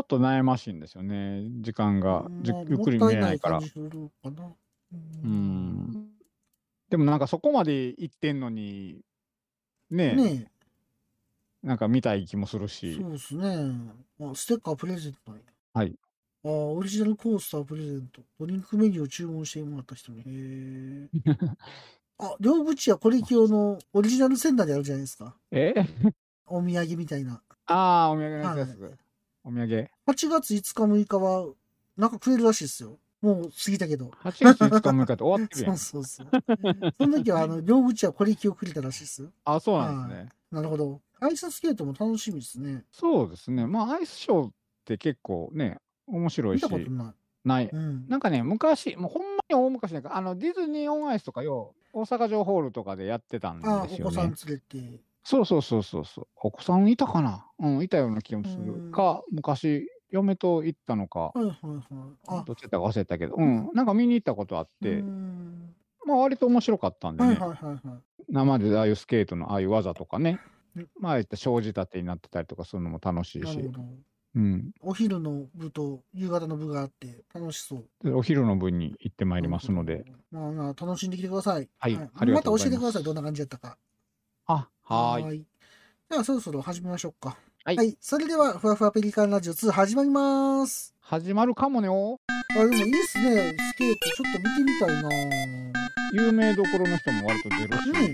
っと悩ましいんですよね。時間が、じまあゆっくり見れないからもったいない感じするかな。ううん。でもなんかそこまで行ってんのに、ねえ、ねなんか見たい気もするえ、しそ。うですね。あ、ステッカープレゼントなんや。はい。あーオリジナルコースタープレゼント。ドリンクメニューを注文してもらった人に。へえ。あ、両口やコレキオのオリジナルセンターであるじゃないですか。え？お土産みたいな。ああ、お土産のやつはいです。お土産。8月5日6日は、なんかくれるらしいですよ。もう過ぎたけど。8月5日6日って終わってるやそんう。そうそう。その時は、あの、両口はコレキオくれたらしいですよ。あ、そうなんですね。なるほど。アイススケートも楽しみですね。そうですね。まあ、アイスショーって結構ね、面白いし見た、ことない。ない。うん。なんかね、昔、もうほんまに大昔なんか、あの、ディズニーオンアイスとかよ、大阪城ホールとかでやってたんあ、ですよお子さんね。連れて。そうそうそうそうそう。お子さんいたかな？うん、いたような気もする。うん。か、昔、嫁と行ったのか、はいはいはい。あ、どっちだったか忘れたけど、うん、なんか見に行ったことあっうて、ん。まあ割と面白かったんでね、はいはいはいはい。生でああいうスケートのああいう技とかね。うん、まあ言った障子立てになってたりとかするのも楽しいし。なるほ、ど。うん、お昼の部と夕方の部があって楽しそう。でお昼の分に行ってまいりますので、。まあまあ、楽しんできてください。はいありまた教えてください。どんな感じだったか。あ、はーい。い。では、そろそろ始めましょうか。はいそれでは、ふわふわペリカンラジオ2始まります。始まるかもねおあ、でもいいっすね。スケート、ちょっと見てみたいな有名どころの人も割と出るし、ね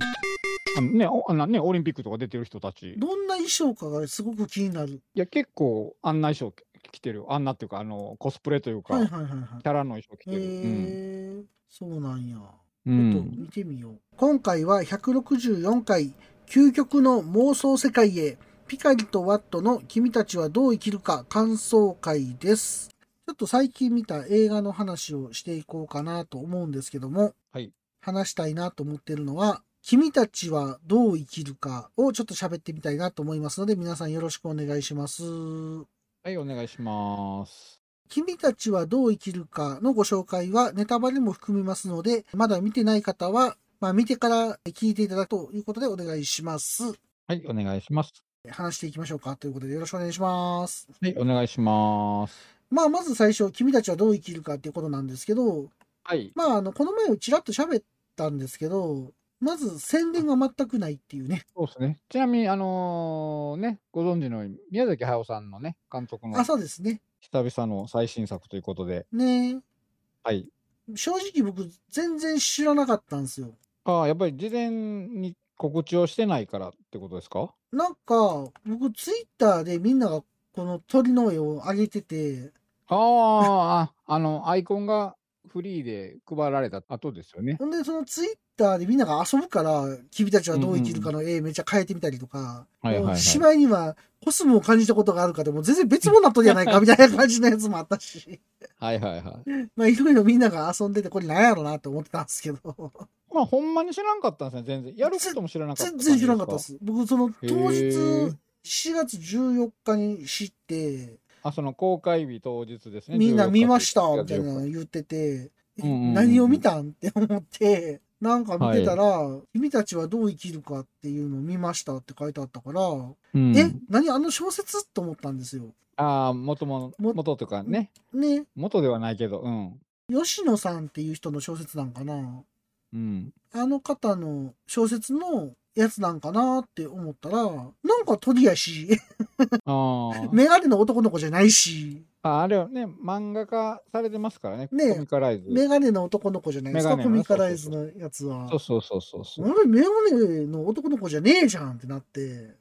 あのね、おあのね、オリンピックとか出てる人たち、いどんな衣装かがすごく気になる。や、結構あんな衣装着てるよ。あんなっていうか、あの、コスプレというか、はいはいはいはい。キャラの衣装着てへる。えそうなんや。うちょっとん。見てみよう。今回は164回、究極の妄想世界へ、ピカリとワットの君たちはどう生きるか感想会です。ちょっと最近見た映画の話をしていこうかなと思うんですけども、はい話したいなと思ってるのは、君たちはどう生きるかをちょっと喋ってみたいなと思いますので、皆さんよろしくお願いします。はい、お願いします。君たちはどう生きるかのご紹介はネタバレも含みますので、まだ見てない方は、まあ、見てから聞いていただくということでお願いします。はい、お願いします。話していきましょうかということでよろしくお願いします。はい、お願いします。まあ、まず最初、君たちはどう生きるかっていうことなんですけど、はい。まあ、あの、この前をちらっと喋ったんですけど、まず宣伝が全くないっていうね。そうですね。ちなみに、あのね、ご存知のように宮崎駿さんのね、監督のあ、そうですね。久々の最新作ということで、ねはい。正直僕、全然知らなかったんですよ。ああ、やっぱり事前に告知をしてないからってことですか？なんか、僕、ツイッターでみんながこの鳥の絵を上げてて、ああ、あの、アイコンがフリーで配られた後ですよね。ほんで、そのツイッターでみんなが遊ぶから、君たちはどう生きるかの絵めっちゃ変えてみたりとか、しまいにはコスモを感じたことがあるかでもう全然別物なっとるやないかみたいな感じのやつもあったし、はいはいはい。まあいろいろみんなが遊んでてこれなんやろなって思ってたんですけど、まあ、ほんまに知らんかったんですね、全然。やることも知らなかった全然知らなかったです。僕その当日へー。4月14日に知って、あ、その公開日当日ですね。みんな見ました14みたいな言ってて、えうんうんうん。何を見たん？って思って、なんか見てたら、君たちはどう生きるかっていうのを見ましたって書いてあったから、うんえ、何あの小説？と思ったんですよ。ああ、元も、も元とかね。ね、元ではないけど、うん。吉野さんっていう人の小説なんかな。うん。あの方の小説のやつなんかなって思ったら、なんか鳥やし、あーメガネの男の子じゃないし、あ。あれはね、漫画化されてますからね。ねコミカライズ。メガネの男の子じゃないですか、メガネのコミカライズのやつは。そうそうそうそうそう。メガネの男の子じゃねえじゃんってなって、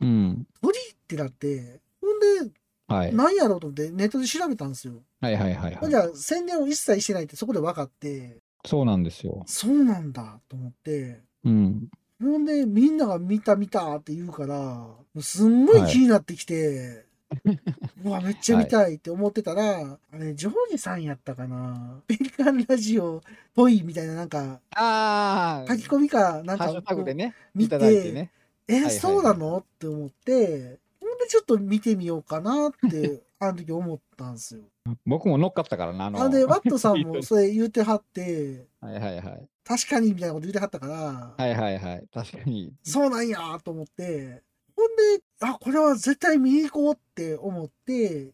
うん。鳥ってなって、ほんで、はい。何やろうと思ってネットで調べたんですよ。はいはいはいはいじ。ゃ宣伝を一切してないってそこで分かって、そうなんですよ。そうなんだと思って、うん。ほんでみんなが見た見たって言うから、すんごい気になってきて、うわ、めっちゃ見たいって思ってたら、あれ、ジョージさんやったかなペリカンラジオっぽいみたいななんか、ああ。書き込みかなんかハッシュタグでね、見てて、ね。え、はいはいそうなの？って思って、ほんでちょっと見てみようかなって、あの時思ったんですよ。僕も乗っかったからな、あの。あで、ワットさんも それ言うてはって、はいはいはい。確かにみたいなこと言うてはったから、はいはいはい。確かに。そうなんやと思って、ほんで、あ、これは絶対見に行こうって思って、で、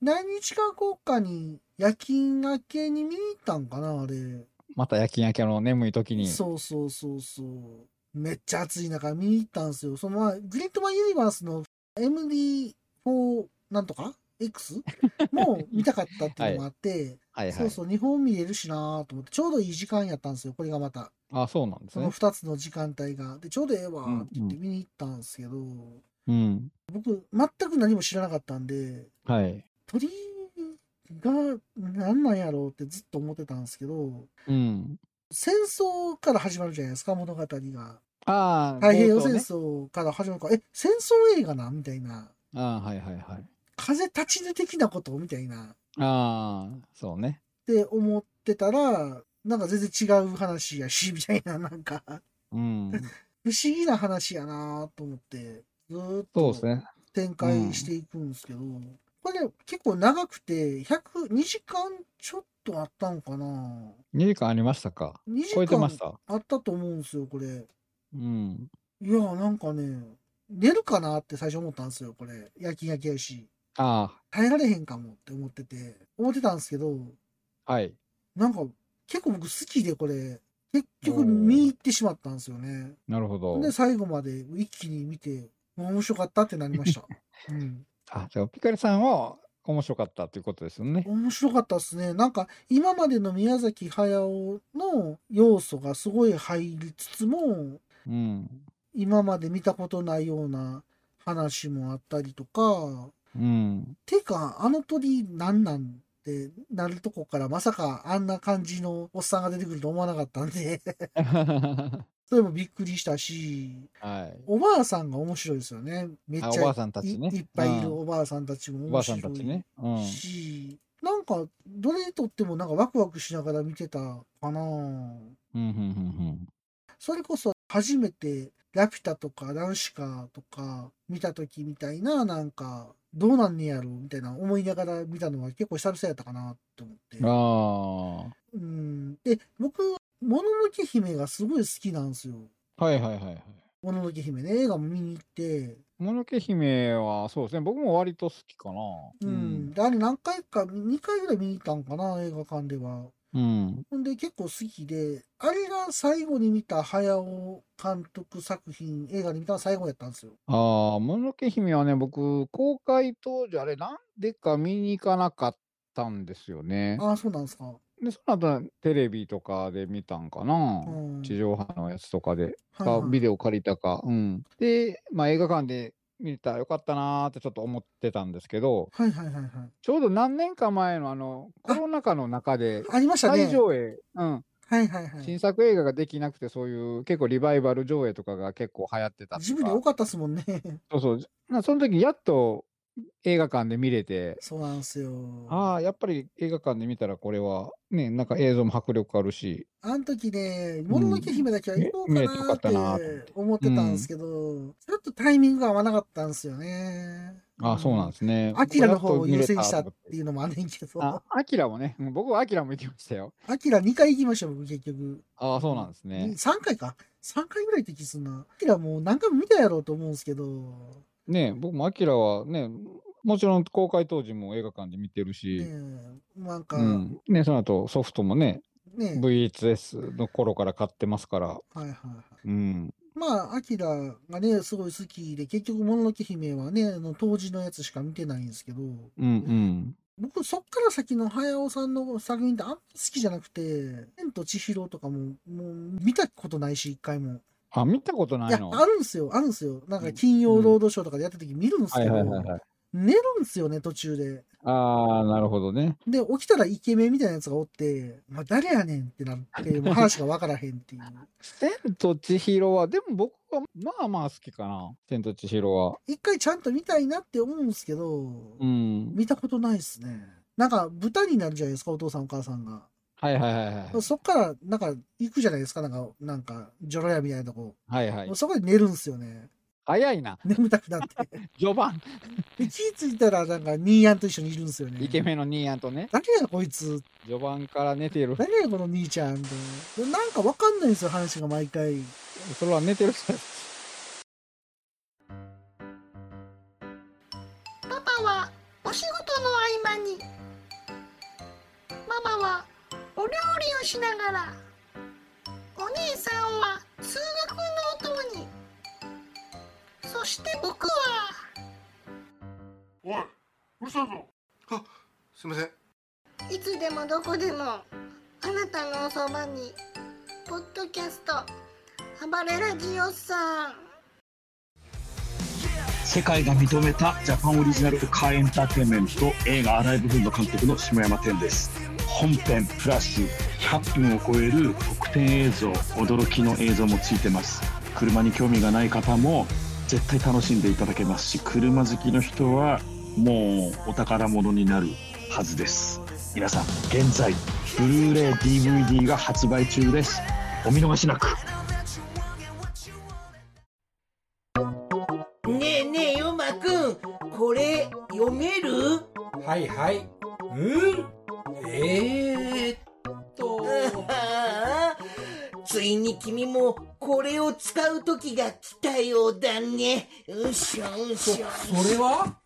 何日か後かに夜勤明けに見に行ったんかな、あれ。また夜勤明けの眠い時に。そうそうそうそう。めっちゃ暑い中見に行ったんですよ。そのまあ、グリッドマンユニバースの MD4 なんとか X も見たかったっていうのもあって、はいはい。そうそう、日本見れるしなと思って、ちょうどいい時間やったんですよ、これがまた。あ、そうなんですそのね。2つの時間帯が。で、ちょうどええわって言って見に行ったんですけど、うん。僕、全く何も知らなかったんで、はい。鳥が何なんやろうってずっと思ってたんですけど、うん。戦争から始まるじゃないですか、物語が。ああ、太平洋戦争から始まるから、え、戦争映画なんみたいな。ああ、はいはいはい。風立ちぬ的なことみたいな。っああ、そうね。て思ってたら、なんか全然違う話やし、みたいな、なんか、うん。不思議な話やなと思って、ずーっと。展開していくんですけど、これ結構長くて、100、2時間ちょっとあったんかな2時間ありましたか ?2 時超えてま間した？あったと思うんですよ、これ。うん。いや、なんかね、寝るかなって最初思ったんですよ、これ。夜勤夜勤やし。あ耐えられへんかもって思ってて、思ってたんですけど、あ、はい。なんか結構僕好きでこれ、結局見入ってしまったんですよね。なるほど。で、最後まで一気に見て、面白かったってなりました。うん。あ、じゃあ、ピカリさんは面白かったということですよね。面白かったですね。なんか今までの宮崎駿の要素がすごい入りつつも、うん。今まで見たことないような話もあったりとか、うん。てか、あの鳥なんなんってなるとこからまさかあんな感じのおっさんが出てくると思わなかったんで、それもびっくりしたし、はい。おばあさんが面白いですよね。めっちゃいいっぱいいるうんおばあさんたちも面白いんたちね。うん。し、なんか、どれにとってもなんかワクワクしながら見てたかなうん、うん、うん、それこそ初めてラピュタとかナウシカとか見た時みたいな、なんか、どうなんねやろみたいな思いながら見たのは結構久々やったかなって思って。うん。あうん。で、僕、もののけ姫がすごい好きなんですよ。あ。はいはいはいはい。もののけ姫ね。映画も見に行って、もののけ姫は、そうですね。僕も割と好きかな。うん。。であれ何回か、2回ぐらい見に行ったんかな、映画館では。うん。ほんで結構好きで、あれが最後に見た早尾監督作品、映画で見たのは最後やったんですよ。ああ、もののけ姫はね、僕、公開当時、あれ、なんでか見に行かなかったんですよね。ああ、そうなんですか。で、その後、テレビとかで見たんかな。うん。地上波のやつとかで。はいはいかビデオ借りたか。うん。で、まあ、映画館で見たらよかったなーってちょっと思ってたんですけど、はいはいはいはい。ちょうど何年か前のあの、コロナ禍の中で、ありましたね。再上映、うん、はいはいはい。新作映画ができなくて、そういう結構リバイバル上映とかが結構流行ってたジブリ多かったっすもんね。そうそう。まあその時やっと映画館で見れて、そうなんですよ。ああ、やっぱり映画館で見たらこれは、ね、なんか映像も迫力あるし、あの時ね、もののけ姫だけは行こうかななっと思ってて思ってたんですけど、ちょっとタイミングが合わなかったんですよね。ああ、そうなんですね。アキラの方を優先したっていうのもあんねんけど、あ、アキラもね、うん僕はアキラも行きましたよ。アキラ2回行きました、僕結局。ああ、そうなんですね。3回か。3回ぐらいって気すんな。アキラもう何回も見たやろうと思うんですけど、ね、僕もアキラはね、もちろん公開当時も映画館で見てるし、ねえ、なんか、うん。ね、その後ソフトもね、ね VHS の頃から買ってますから、はいはいはい。うん。まあ、アキラがね、すごい好きで、結局、もののけ姫はね、あの当時のやつしか見てないんですけど、うんうん。僕、そっから先の早尾さんの作品ってあんま好きじゃなくて、千と千尋とかも、もう見たことないし、一回も。あ、見たことないや、のあるんすよ、あるんすよ。なんか、金曜ロードショーとかでやった時見るんですはいけど。寝るんすよね、途中で。ああ、なるほどね。で、起きたらイケメンみたいなやつがおって、まあ、誰やねんってなって、もう話がわからへんっていう。千と千尋は、でも僕はまあまあ好きかな。千と千尋は。一回ちゃんと見たいなって思うんですけど、うん。見たことないっすね。なんか、豚になるじゃないですか、お父さんお母さんが。はいはいはいはい。そっから、なんか、行くじゃないですか、なんか、なんか、ジョロ屋みたいなとこ。はいはい。そこで寝るんすよね。早いな。眠たくなって。序盤。で気ぃついたら、なんか、ニーヤンと一緒にいるんですよね。イケメンのニーヤンとね。誰やこいつ？序盤から寝てる。誰やこの兄ちゃんと。なんかわかんないんですよ、話が毎回。それは寝てる人。パパはお仕事の合間にママはお料理をしながらお姉さんは通学のお供にそして僕はおい、うるさいぞ。あ、すみません。いつでもどこでもあなたのおそばにポッドキャスト暴れラジオさん世界が認めたジャパンオリジナルカーエンターテインメント映画「アライブ・フン」の監督の下山天です本編プラス100分を超える特典映像驚きの映像もついてます。車に興味がない方も絶対楽しんでいただけますし車好きの人はもうお宝物になるはずです。皆さん現在ブルーレイ DVD が発売中です。お見逃しなく。来たようだね。うしょうそ、しょ。それは？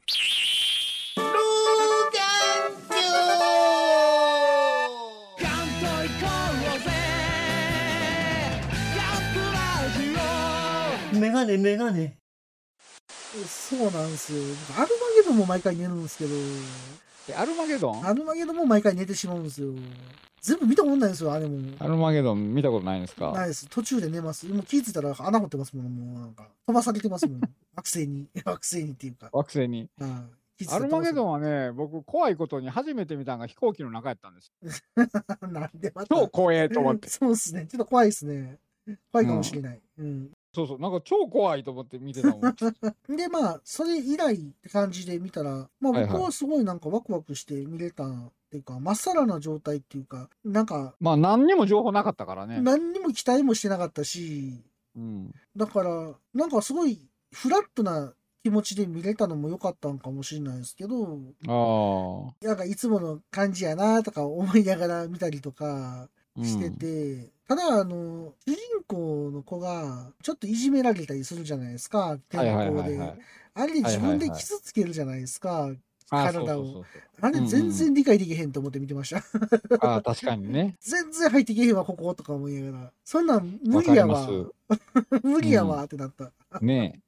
老眼鏡メガネメガネ。そうなんですよ。アルマゲドンも毎回寝るんですけど、えアルマゲドン？アルマゲドンも毎回寝てしまうんですよ。全部見たことないんですよ、あれも。アルマゲドン見たことないんですか？ないです。途中で寝ます。もう気づいたら穴掘ってますもん、もうなんか。飛ばされてますもん。惑星に。惑星にっていうか。惑星に？はい気づいたアらルマゲドンはね、僕怖いことに初めて見たのが飛行機の中やったんです。ン。なんでまた？超怖えと思って。そうですね。ちょっと怖いですね。怖いかもしれない。うん。そうそう、なんか超怖いと思って見てたもん。で、まあ、それ以来って感じで見たら、まあ僕はすごいなんかワクワクして見れたっていうか、まっさらな状態っていうか、なんか、まあ何にも情報なかったからね。何にも期待もしてなかったし、うん。だから、なんかすごいフラットな気持ちで見れたのも良かったんかもしれないですけど、ああ。なんかいつもの感じやなとか思いながら見たりとかうんしてて、ただあの、主人公の子がちょっといじめられたりするじゃないですか、天候で。あれで自分で傷つけるじゃないですか、あ体をあれ全然理解できへんと思って見てました。ああ、確かにね。全然入ってけへんわ、こことか思いながら。そんなん無理やわ 無理やわってなった。ね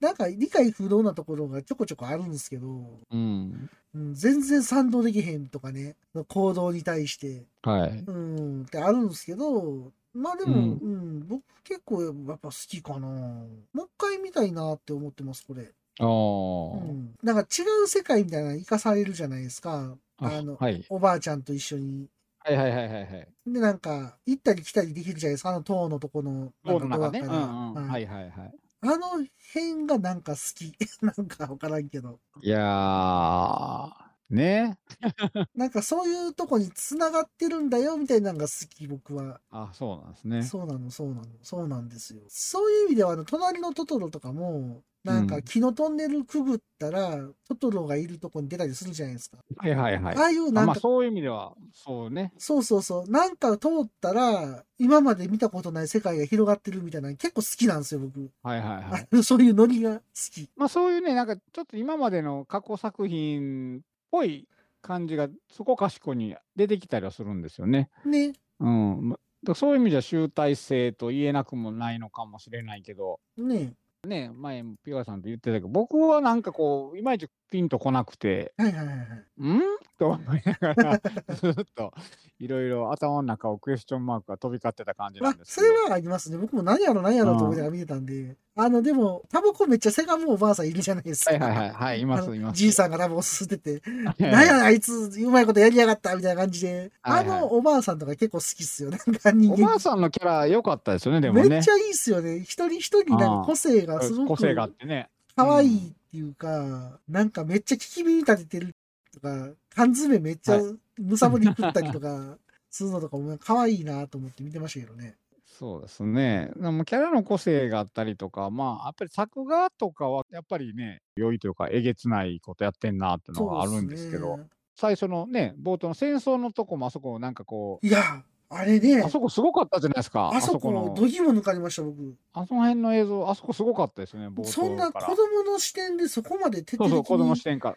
なんか理解不能なところがちょこちょこあるんですけど、え。うん。うん、全然賛同できへんとかね、行動に対して、はい。うん、ってあるんですけど、まあでも、ううんん、僕結構やっぱ好きかな。もう一回見たいなって思ってます、これ。うん。なんか違う世界みたいなの生かされるじゃないですか。ああの、はい。おばあちゃんと一緒に。はいはいはいはいはい。で、なんか、行ったり来たりできるじゃないですか、あの塔のとこの、な塔んの中ね。うん。うん。はいはいはいはい。あの辺がなんか好き。なんかわからんけど。いやー、ね なんかそういうとこに繋がってるんだよみたいなのが好き、僕は。あ、そうなんですね。そうなの、そうなの、そうなんですよ。そういう意味では、あの、隣のトトロとかも、なんうんか木のトンネルくぐったら、トトロがいるとこに出たりするじゃないですか。はいはいはい。ああいうあなんか、まあそういう意味では、そうね。そうそうそう、なんか通ったら、今まで見たことない世界が広がってるみたいなの結構好きなんですよ、僕。はいはいはい。そういうノリが好き。まあそういうね、なんかちょっと今までの過去作品っぽい感じがそこかしこに出てきたりはするんですよね。ね。うん。そういう意味じゃ集大成と言えなくもないのかもしれないけど、ね。ね、前、ピュアさんと言ってたけど、僕はなんかこう、いまいちピンとこなくて、はいはいはいはい。ん？と思いながら、ずっといろいろ頭の中をクエスチョンマークが飛び交ってた感じなあんですけど。それはありますね。僕も何やろ何やろと思いながら見てたんで。あの、でも、タバコめっちゃせがむおばあさんいるじゃないですか。はいはいはい、はい、いますいます。じいさんがタバコ吸ってて、はいなんやあいつ、うまいことやりやがったみたいな感じで、はいはいあのおばあさんとか結構好きっすよね。なんか人おば間あさんのキャラ良かったですよね、でもね。めっちゃいいっすよね。一人一人なんか個性がすご個性があっくてね。可愛いっていうか、なんかめっちゃ聞き耳立ててるとか、缶詰めっちゃはむさぼり食ったりとか するのとかも可愛いなと思って見てましたけどね。そうですね。でもキャラの個性があったりとか、まあ、やっぱり作画とかは、やっぱりね、良いというか、えげつないことやってんなっていうのがあるんですけど、ね最初のね、冒頭の戦争のとこもあそこなんかこう、いや、あれねあ、そこすごかったじゃないですか。あそこ、のどぎも抜かれました、僕。あその辺の映像、あそこすごかったですよね。そんな子供の視点でそこまで徹底的そうそう、子供視に。点から。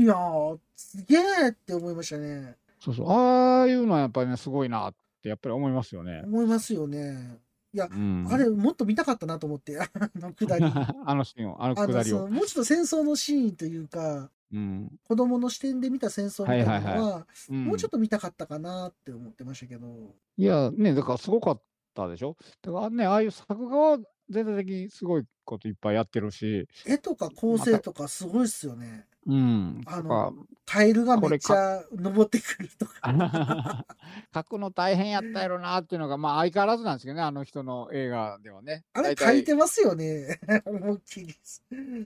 いやー、すげえって思いましたね。そうそう、ああいうのはやっぱりね、すごいなってやっぱり思いますよね。思いますよね。いや、うん、あれ、もっと見たかったなと思って、あのくだり。あのシーンを、あのくだりを。もうちょっと戦争のシーンというか、うん。子供の視点で見た戦争みたいなのは、もうちょっと見たかったかなって思ってましたけど、いや、ね、だからすごかったでしょ？だからね、ああいう作画は全体的にすごいこといっぱいやってるし、絵とか構成とかすごいっすよね。うん。あのカエルがめっちゃ登ってくるとか。書くの大変やったやろなっていうのが、まあ相変わらずなんですけどね、あの人の映画ではね。あれ書いてますよね。思いっきり。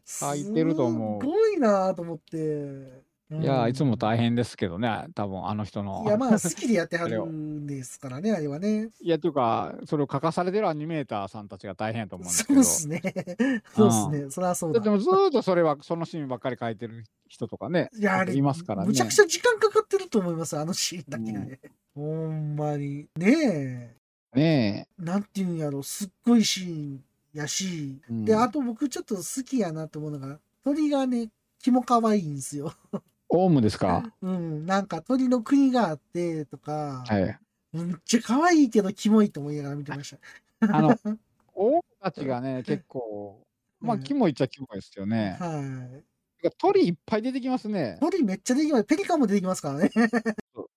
書いてると思うすごいなと思って。いや、いつも変。大変ですけどね、多分あの人の。いや、まあ、好きでやってはるんですからね、あれはね。いや、というか、それを書かされてるアニメーターさんたちが大変やと思うんですけど。そうっすね。そうっすね。そりゃそうだだって。もうずーっとそれは、そのシーンばっかり書いてる人とかね、いや、あれ、いますからね。むちゃくちゃ時間かかってると思います、あのシーンだけで。ほんまに。ねねえ。なんていうんやろ、すっごいシーンやし、うんで、あと僕ちょっと好きやなと思うのが、鳥がね、気も可愛いんですよ。え。オウムですか？うん、なんか鳥の国があってとか、はい。めっちゃ可愛いけどキモいと思いながら見てました。あの、オウムたちがね、結構、まあ、うんキモいっちゃキモいですよね。はい。鳥いっぱい出てきますね。鳥めっちゃ出てきます。ペリカンも出てきますからね。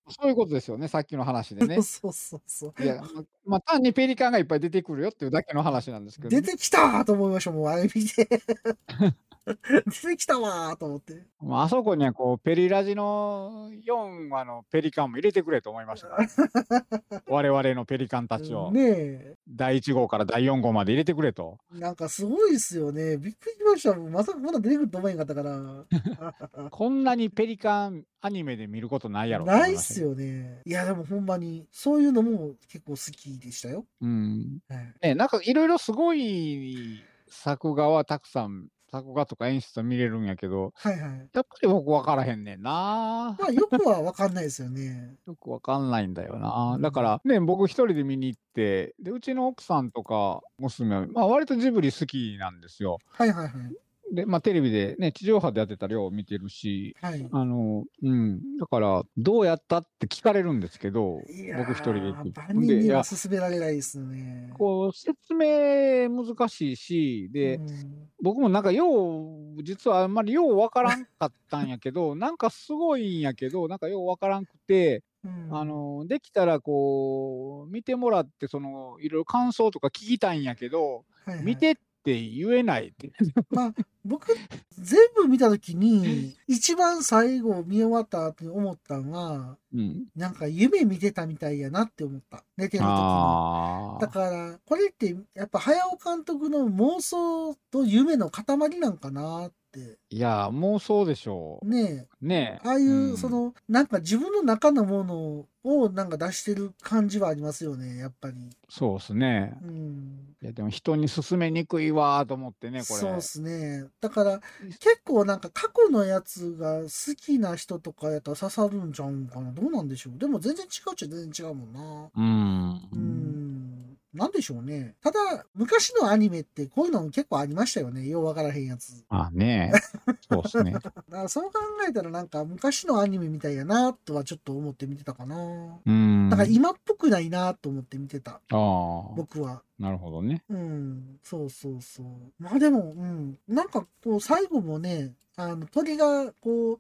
そういうことですよね、さっきの話でね。そうそうそう。いや、ままあ、単にペリカンがいっぱい出てくるよっていうだけの話なんですけどね、出てきたと思いました、もうあれ見て。出てきたわーと思って。まあ、あそこにはこう、ペリラジの4話のペリカンも入れてくれと思いました。我々のペリカンたちを、ねえ。第1号から第4号まで入れてくれと。なんかすごいですよね。びっくりしました。まさかまだ出てくると思えんかったから。こんなにペリカンアニメで見ることないやろないっすよね。いや、でもほんまに、そういうのも結構好きでしたよ。うん。はいね、なんかいろいろすごい作画はたくさん、作画とか演出は見れるんやけど、はいはい。やっぱり僕分からへんねんな。まあ、よくはわかんないですよね。よく分かんないんだよな。だからね、僕一人で見に行って、で、うちの奥さんとか娘は、まあ割とジブリ好きなんですよ。はいはいはい。で、まあテレビでね、地上波でやってた量を見てるし、はい。あの、うん。だから、どうやったって聞かれるんでど、いやー僕一人で行って。万人でいやには勧められないですね。こう、説明難しいし、で、うん僕もなんかよう、実はあんまりようわからんかったんやけど、なんかすごいんやけど、なんかようわからんくて、うんあの、できたらこう、見てもらって、その、いろいろ感想とか聞きたいんやけど、はいはい見てって言えないって。まあ、僕、全部見たときに、一番最後見終わった後に思ったのは、うん。なんか夢見てたみたいやなって思った。寝てる時に。だから、これって、やっぱ、早尾監督の妄想と夢の塊なんかなって。いや、もうそうでしょう。ねえ。ねえ。ああいう、うんその、なんか自分の中のものをなんか出してる感じはありますよね、やっぱり。そうですね。うん。いや、でも人に勧めにくいわーと思ってね、これ。そうですね。だから、結構なんか過去のやつが好きな人とかやったら刺さるんちゃうんかな。どうなんでしょう。でも全然違うっちゃ全然違うもんな。うん。うん。なんでしょうね。ただ、昔のアニメってこういうの結構ありましたよね。ようわからへんやつ。あねそうですね。だからそう考えたらなんか昔のアニメみたいやなとはちょっと思って見てたかな。うん。だから今っぽくないなと思って見てた。ああ、僕は。なるほどね。うん。そうそうそう。まあでも、うん。なんかこう最後もね、あの鳥がこう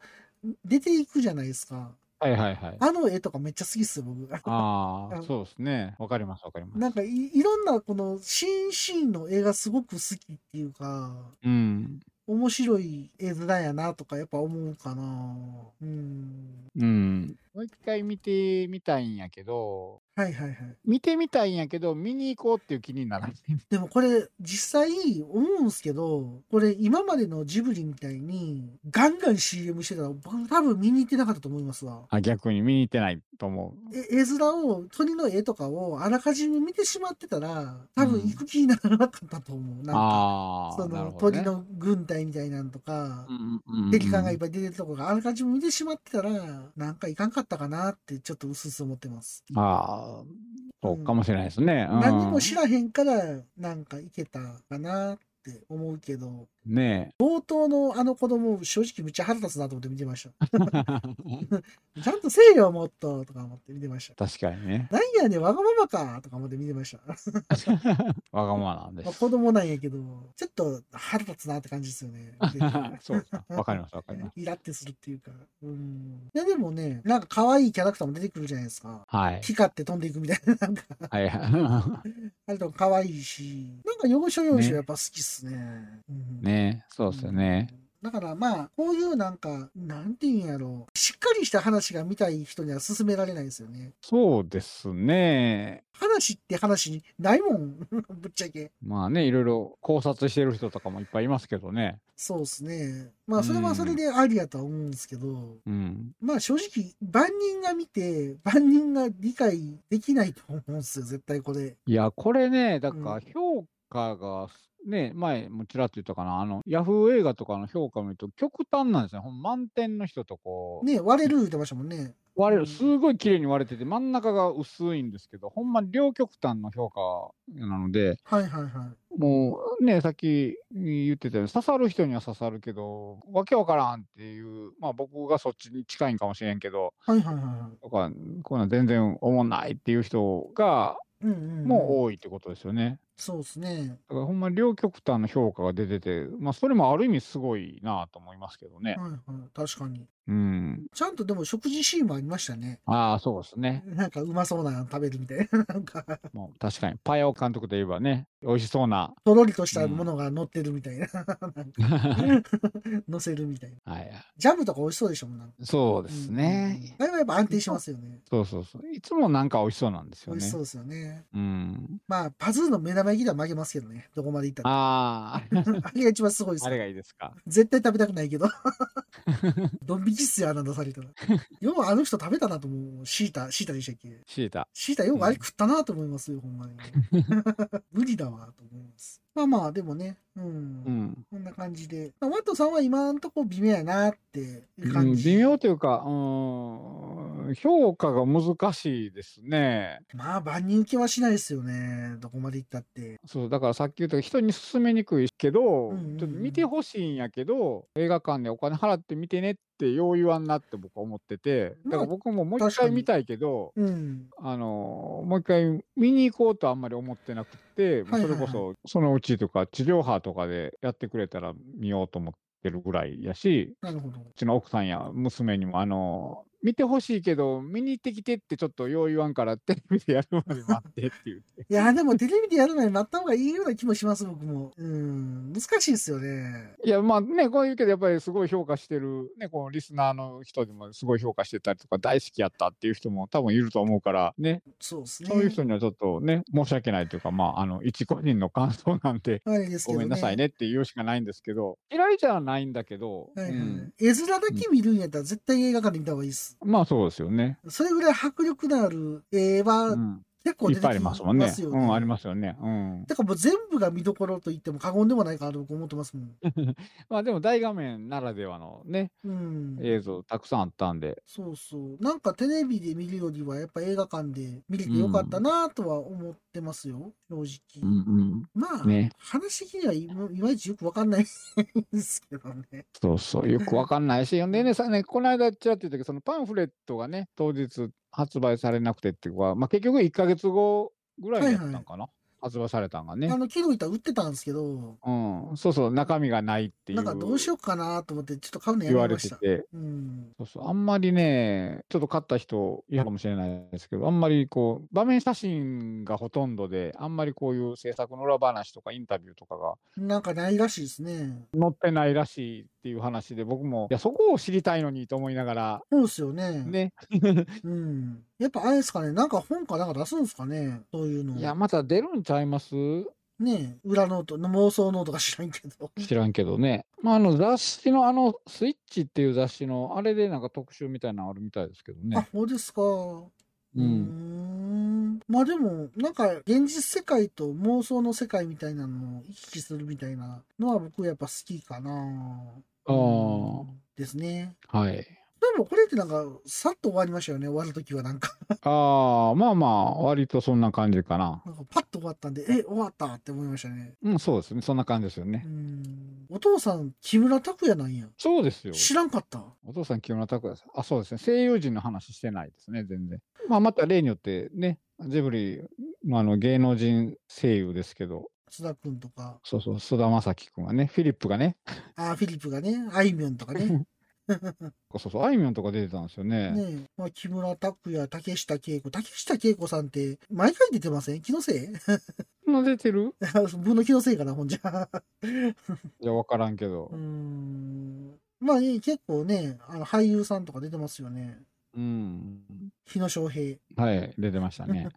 出ていくじゃないですか。はいはいはい。あの絵とかめっちゃ好きっすよ、僕。あ ああ、そうですね。わかりますわかります。なんかいいろんなこのシーンシーンの絵がすごく好きっていうか、うん。面白い絵面やなとかやっぱ思うかな。うん。うん。もう一回見てみたいんやけど、はいはいはい。見てみたいんやけど、見に行こうっていう気にならない。でもこれ実際思うんすけど、これ今までのジブリみたいにガンガン CM してたら僕多分見に行ってなかったと思いますわ。あ逆に見に行ってないと思う。え絵面を、鳥の絵とかをあらかじめ見てしまってたら、多分行く気にならなかったと思う。なんか、ああ、その鳥の軍隊みたいなんとかう、んうんうんうん敵艦がいっぱい出てるとこがあらかじめ見てしまってたら、なんかいかんかったかなってちょっと薄々思ってます。ああ、そうかもしれないですね。うん。何も知らへんから、なんかいけたかなって思うけど、ね冒頭のあの子供、正直めっちゃ腹立つなと思って見てました。え。ちゃんとせえよ、もっととか思って見てました。確かにね。なんやねん、わがままかとか思って見てました。わがままなんでまあ、す。子供なんやけど、ちょっと腹立つなって感じですよね。そうか。わかります、わかります。イラってするっていうか。うん。で、でもね、なんか可愛いキャラクターも出てくるじゃないですか。はい。光って飛んでいくみたいな、なんか、はいはあれとか可愛いし、なんか要所要所やっぱ好きっすね。うんい。ねえ、そうですよね。うんだからまあ、こういうなんか、なんていうんやろう。しっかりした話が見たい人には勧められないですよね。そうですね。話って話ないもん。ぶっちゃけ。まあね、いろいろ考察してる人とかもいっぱいいますけどね。そうですね。まあ、それはそれでありやとは思うんですけど、うん。まあ正直、万人が見て、万人が理解できないと思うんですよ、絶対これ。いや、これね、だかうら評価が、ね、前もちらっと言ったかな、あの、ヤフー映画とかの評価を見ると極端なんですよ。ほん満点の人とこう、ね、割れる言ってましたもんね。割れる、うんすごい綺麗に割れてて、真ん中が薄いんですけど、ほんま両極端の評価なので、はいはいはい。もうね、さっき言ってたように、刺さる人には刺さるけど、わけわからんっていう、まあ僕がそっちに近いんかもしれんけど、はいはいはいはい。とか、こういうの全然おもんないっていう人が、うんうん、うん。もう多いってことですよね。そうですね。だからほんま両極端の評価が出てて、まあそれもある意味すごいなと思いますけどね。はいはい。確かに。うん。ちゃんとでも食事シーンもありましたね。ああ、そうですね。なんかうまそうなの食べるみたいな。なんか、もう確かに、パヤオ監督といえばね、美味しそうな。とろりとしたものが乗ってるみたいな。乗せるみたいな。はい。ジャムとか美味しそうでしょ、なんかそうですね。うんあれはやっぱ安定しますよね。そうそうそう。いつもなんか美味しそうなんですよね美味しそう。ですよね。うん。まあ、パズーの目玉焼きでは負けますけどね。どこまでいったら。ああ、あれが一番すごいですあれがいいですか。絶対食べたくないけど。ドン引きっすよ、あんな出されたら。ようあの人食べたなと思う。シータ、シータでしたっけ？シータ。シータよくあれ食ったなと思いますよ、ほんまに。無理だわ、と思います。まあまあ、でもね、うん。うん。こんな感じで。まあ、ワットさんは今んとこ微妙やなっていううん感じ。微妙というか、うん、評価が難しいですね。まあ、万人受けはしないですよね。どこまで行ったって。そう、だからさっき言った人に勧めにくいけど、うんうんうんちょっと見てほしいんやけど、映画館でお金払って見てねってよう言わんなって僕は思ってて、だから僕ももう一回見たいけど、うん。あのもう一回見に行こうとあんまり思ってなくて、はいはいはいそれこそそのうちとか地上波とかでやってくれたら見ようと思ってるぐらいやし、なるほど。うちの奥さんや娘にも、あの見てほしいけど、見に行ってきてってちょっとよう言わんから、テレビでやるまで待ってって言って。いや、でもテレビでやる前に待った方がいいような気もします、僕も。うん。難しいですよね。いや、まあね、こういうけど、やっぱりすごい評価してる、ね、このリスナーの人でもすごい評価してたりとか、大好きやったっていう人も多分いると思うから、ね、そうですね。そういう人にはちょっとね、申し訳ないというか、まあ、あの、一個人の感想なんで、あれですけど、ね。ごめんなさいねって言うしかないんですけど、嫌いじゃないんだけど、はいはい。うん絵面だけ見るんやったら絶対映画館で見た方がいいです。まあそうですよね。それぐらい迫力のある絵はうん、結構出てきいっぱいありますもんね。うん、ありますよね。うん。だからもう全部が見どころと言っても過言でもないかなと僕思ってますもん。まあでも大画面ならではのね、うん。映像たくさんあったんで、そうそう。なんかテレビで見るよりはやっぱ映画館で見れてよかったなとは思ってますよ、正直。うんまあ、うん。ね。話的にはいまいちよくわかんないですけどね。そうそう、よくわかんないし、でね、さね、この間ちらっと言ったけど、そのパンフレットがね、当日発売されなくてっていうか、まあ結局1ヶ月後ぐらいだったんかな、発売されたんがねあ。の、昨日言ったら売ってたんですけど、うん、そうそう、中身がないっていう。なんかどうしようかなと思ってちょっと買うのや言わめました。れてて、うん。そうそう、あんまりね、ちょっと買った人いるかもしれないですけど、あんまりこう、場面写真がほとんどで、あんまりこういう制作の裏話とかインタビューとかがなんかないらしいですね。載ってないらしいっていう話で、僕も、いや、そこを知りたいのにと思いながら、そうですよね。ね。うん。やっぱあれですかね、なんか本かなんか出すんですかね、そういうの。いや、また出るんちゃいます？ね裏ノート、妄想ノートか知らんけど。知らんけどね。まあ、あの雑誌の、あの、スイッチっていう雑誌の、あれでなんか特集みたいなのあるみたいですけどあね。、そうですか。う。ん。まあでも、なんか現実世界と妄想の世界みたいなのを行き来するみたいなのは僕やっぱ好きかな。あうんですね。あ、はい。でもこれってなんか、さっと終わりましたよね、終わるときはなんか。ああ、まあまあ、割とそんな感じかな。なんかパッと終わったんで、え、終わったって思いましたね。うん、そうですね。そんな感じですよねう。ん。お父さん、木村拓哉なんや。そうですよ。知らんかった。お父さん、木村拓哉さん。あ、そうですね。声優陣の話してないですね、全然。まあ、また例によってね、ジブリのあの芸能人声優ですけど、津田くんとか、そうそう、菅田将暉君がね、フィリップがね、あーフィリップがね、あいみょんとかね。そうそう、あいみょんとか出てたんですよね。ねえ、まあ、木村拓哉、竹下恵子。竹下恵子さんって、毎回出てません？気のせい？そんな出てる？僕の気のせいかな、ほんじゃ。いや、わからんけどうー。ん。まあ、ね、結構ね、あの俳優さんとか出てますよね。うん。日野翔平。はい、出てましたね。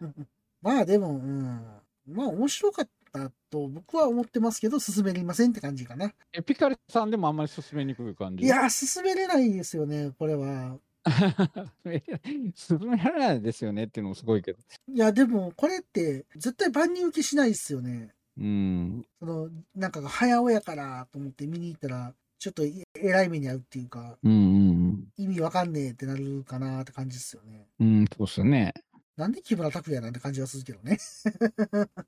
まあでも、うん。まあ面白かったと僕は思ってますけど、進めれませんって感じかな。え、ピカリさんでもあんまり進めにくい感じ？いやー、進めれないですよね、これは。進められないですよねっていうのもすごいけど。いや、でも、これって、絶対万人受けしないですよね。うん。その、なんかが早尾やからと思って見に行ったら、ちょっとい偉い目に遭うっていうか、うんうん意味わかんねえってなるかなって感じですよね。うん。うん、そうっすよね。なんで木村拓哉なんて感じがするけどね。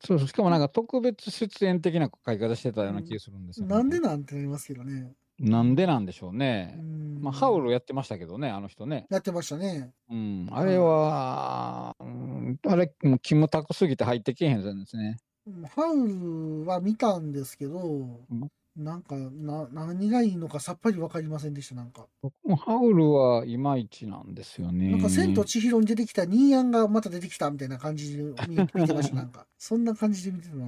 そうそう。しかもなんか特別出演的な書き方してたような気がするんですよ、ねなんでなんてなりますけどね。なんでなんでしょううね。んまあ、ハウルやってましたけどね、あの人ね。やってましたね。うん。あれは、うん、あれ、もうキムタクすぎて入ってけえへんですね。うんハウルは見たんですけど、んなんかな、何がいいのかさっぱりわかりませんでした、なんか。僕もハウルはいまいちなんですよね。なんか、千と千尋に出てきたニーヤンがまた出てきたみたいな感じで見見てました、なんか。そんな感じで見てたな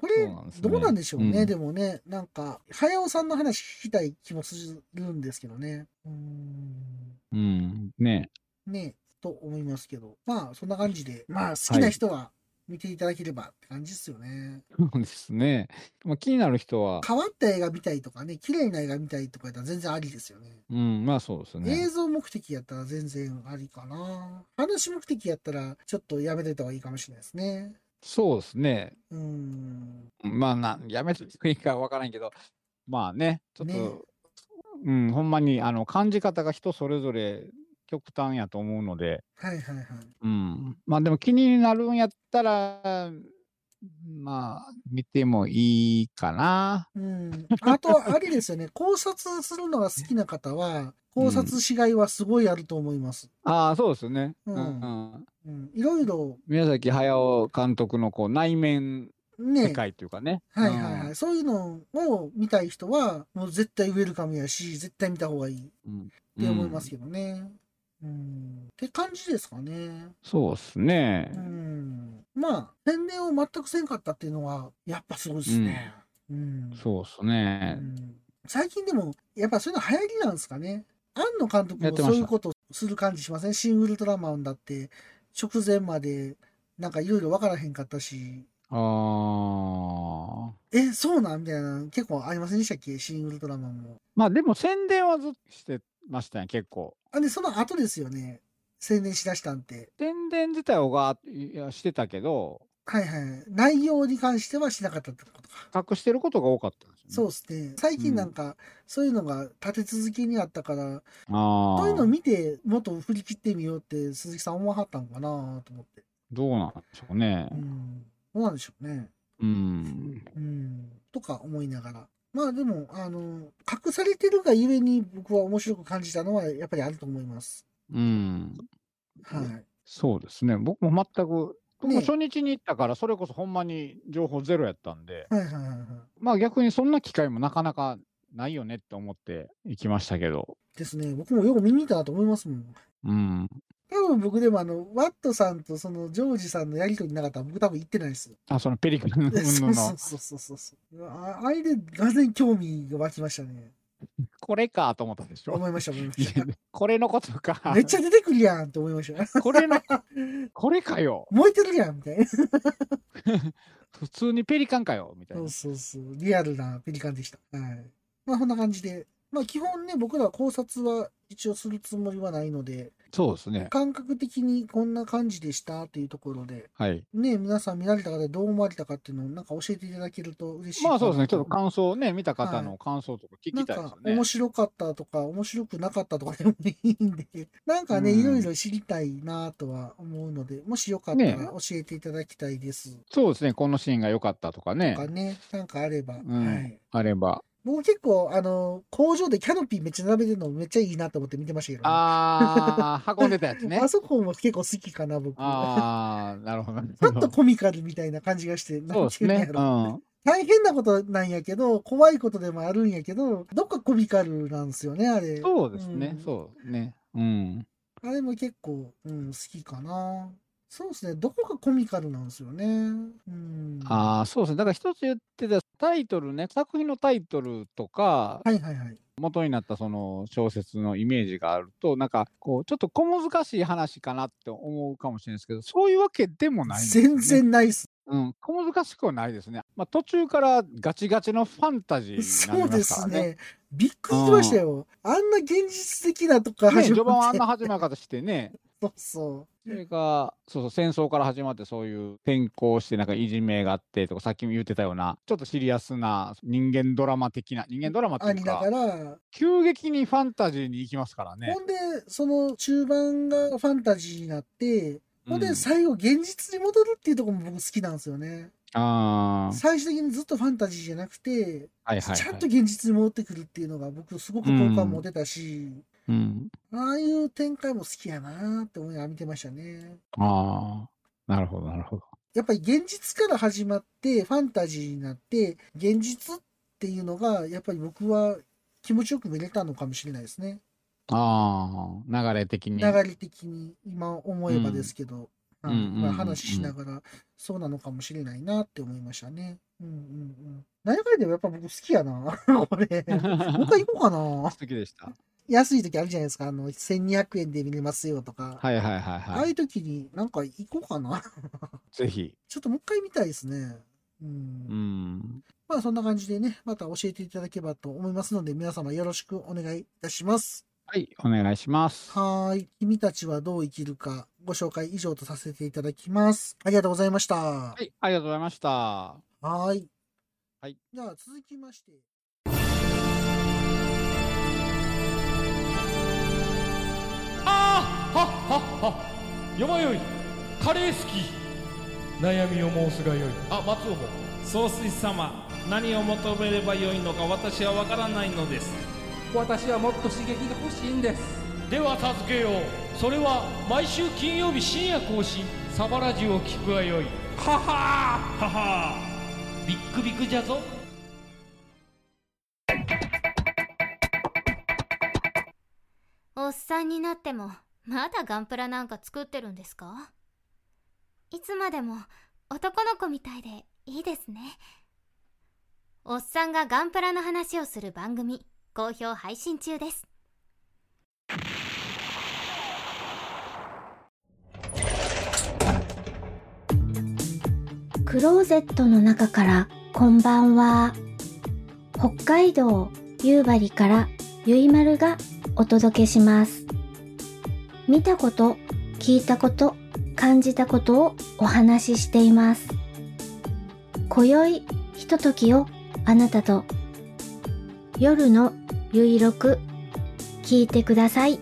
これ、どうなんでしょうね、うんでもね、なんか、早尾さんの話聞きたい気もするんですけどね。うーん。うん。ねね、と思いますけど。まあ、そんな感じで、まあ、好きな人は見ていただければって感じですよね。そうですね。まあ、気になる人は、変わった映画見たいとかね、綺麗な映画見たいとかやったら全然ありですよね。うん、まあそうです映ね。像目的やったら全然ありかな。話目的やったらちょっとやめといた方がいいかもしれないですね。そうですね。うーん。まあな、やめていいかわからんけど、まあね、ちょっと、ねうん、ほんまに、あの、感じ方が人それぞれ極端やと思うので、はいはいはい。うん。まあでも気になるんやったら、まあ、見てもいいかな。うん。あと、あれですよね。考察するのが好きな方は、考察しがいはすごいあると思います。ああ、そうですね。ううんん、うん。うん。いろいろ、宮崎駿監督のこう内面世ね。界というかね。はいはいはい。うんそういうのを見たい人は、もう絶対ウェルカムやし、絶対見た方がいいっうんて思いますけどね。うん。って感じですかね。そうですねう。ん。まあ、宣伝を全くせんかったっていうのは、やっぱすごいですね。うん。そうですうね。ん最近でも、やっぱそういうの流行りなんですかね。庵野監督もそういうことする感じしません？シン・ウルトラマンだって、直前まで、なんかいろいろ分からへんかったし、ああ。え、そうなん？みたいな、結構ありませんでしたっけ？シン・ウルトラマンも。まあでも宣伝はずっとしてましたね、結構。あ、で、その後ですよね。宣伝しだしたんて。宣伝自体をがいやしてたけど、はいはい。内容に関してはしなかったってことか。隠してることが多かったんですよね。そうですね。最近なんか、そういうのが立て続けにあったから、ああ。そういうの見て、もっと振り切ってみようって鈴木さん思わはったんかなと思って。どうなんでしょうねう。ん。どうなんでしょうね。うん。うん。とか思いながら。まあでも、あの、隠されてるがゆえに僕は面白く感じたのはやっぱりあると思います。うん。はい。そうですね。僕も全く、僕ねも初日に行ったから、それこそほんまに情報ゼロやったんで、はいはいはいはい。まあ逆にそんな機会もなかなかないよねって思って行きましたけど。ですね。僕もよく見に行ったなと思いますもん。うん。多分僕でもあの、ワットさんとそのジョージさんのやりとりなかったら僕多分行ってないです。あ、そのペリカンのそ うのそうそうそうそうあ。あれでがぜ興味が湧きましたね。これかと思ったでしょ思いました、思いまいしたや。これのことか。めっちゃ出てくるやんって思いました。これの、これかよ。燃えてるやんみたいな。普通にペリカンかよ。みたいなそう。そうそう。リアルなペリカンでした。はい。まあ、こんな感じで。まあ、基本ね、僕ら考察は一応するつもりはないので、そうですね。感覚的にこんな感じでしたっていうところで、はい。ね、皆さん見られた方でどう思われたかっていうのをなんか教えていただけると嬉しいかなまあそうですね。ちょっとか感想ね、見た方はの感想とか聞なんきたいですよねか面。白かったとか面白くなかったとかでもいいんで、なんかね、うんいろいろ知りたいなとは思うので、もしよかったらね教えていただきたいです。そうですね。このシーンが良かったとかねと。かね、なんかあれば。うんはい。あれば。僕結構、あの、工場でキャノピーめっちゃ並べてるのめっちゃいいなと思って見てましたけど、ね。あー、運んでたやつね あ。そこも結構好きかな、僕。あー、なるほど。ちょっとコミカルみたいな感じがして、そうですね。うなんん。大変なことなんやけど、怖いことでもあるんやけど、どっかコミカルなんですよね、あれ。そうですねん。そうね。うん。あれも結構、うん、好きかな。そうですね、どこかコミカルなんですよね。うん。ああ、そうですね。だから一つ言ってたタイトルね、作品のタイトルとか、はいはいはい。元になったその小説のイメージがあると、なんかこう、ちょっと小難しい話かなって思うかもしれないですけど、そういうわけでもないんですよね、全然ないっす。うん、小難しくはないですね。まあ、途中からガチガチのファンタジーになりまそうですすからね。ね。びっくりしましたよ。あんな現実的なとこからね、始まって。序盤はあんな始まり方してね、そうそそれが、そうそう、戦争から始まって、そういう転校して、なんかいじめがあってとか、さっきも言ってたような、ちょっとシリアスな人間ドラマ的な、人間ドラマっう。ていうかありなが、ら、急激にファンタジーに行きますからねほ。んで、その中盤がファンタジーになって、ほんでうん最後現実に戻るっていうところも僕好きなんですよね。ああ、最終的にずっとファンタジーじゃなくて、はいはい、はい。ちゃんと現実に戻ってくるっていうのが僕すごく好感持てたし、うん。ああいう展開も好きやなって思いながら見てましたね。ああ、なるほど、なるほど。やっぱり現実から始まってファンタジーになって現実っていうのがやっぱり僕は気持ちよく見れたのかもしれないですね。ああ、流れ的に。流れ的に今思えばですけど、はいうんうんうんうんまあ、話しながらそうなのかもしれないなって思いましたね。うんうんうん。何やかんやでもやっぱ僕好きやな。これ。もう一回行こうかな。好きでした。安い時あるじゃないですか。あの、1200円で見れますよとか。はいはいはいああはい。いう時になんか行こうかな。ぜひ。ちょっともう一回見たいですね。うんうん。まあそんな感じでね、また教えていただければと思いますので、皆様よろしくお願いいたします。はい、お願いします。はーい。君たちはどう生きるか、ご紹介以上とさせていただきます。ありがとうございました。ははい、ありがとうございました。ーい。はい。じゃあ続きまして。はっはっは。よまよい。カレー好き。悩みを申すがよい。あ松尾も。総帥様何を求めればよいのか私は分からないのです。私はもっと刺激が欲しいんです。では助けよう。それは毎週金曜日深夜更新。サバラジュを聞くがよい。ははー。ははー。ビックビックじゃぞ。おっさんになってもまだガンプラなんか作ってるんですか？いつまでも男の子みたいでいいですねおっさんがガンプラの話をする番組好評配信中ですクローゼットの中からこんばんは。北海道夕張からゆいまるがお届けします。見たこと、聞いたこと、感じたことをお話ししています。今宵ひとときをあなたと夜のゆいろく聞いてください。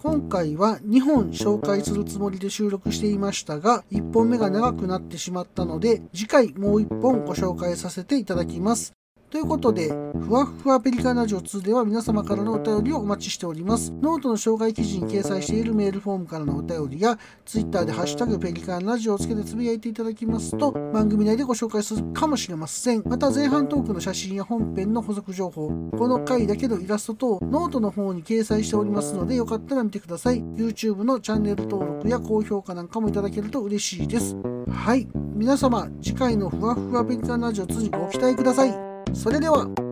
今回は2本紹介するつもりで収録していましたが、1本目が長くなってしまったので、次回もう1本ご紹介させていただきます。ということで、ふわふわペリカンラジオ2では皆様からのお便りをお待ちしております。ノートの紹介記事に掲載しているメールフォームからのお便りや、Twitter でハッシュタグペリカンラジオをつけてつぶやいていただきますと、番組内でご紹介するかもしれません。また前半トークの写真や本編の補足情報、この回だけのイラスト等、ノートの方に掲載しておりますので、よかったら見てください。YouTube のチャンネル登録や高評価なんかもいただけると嬉しいです。はい。皆様、次回のふわふわペリカンラジオ2にご期待ください。それでは。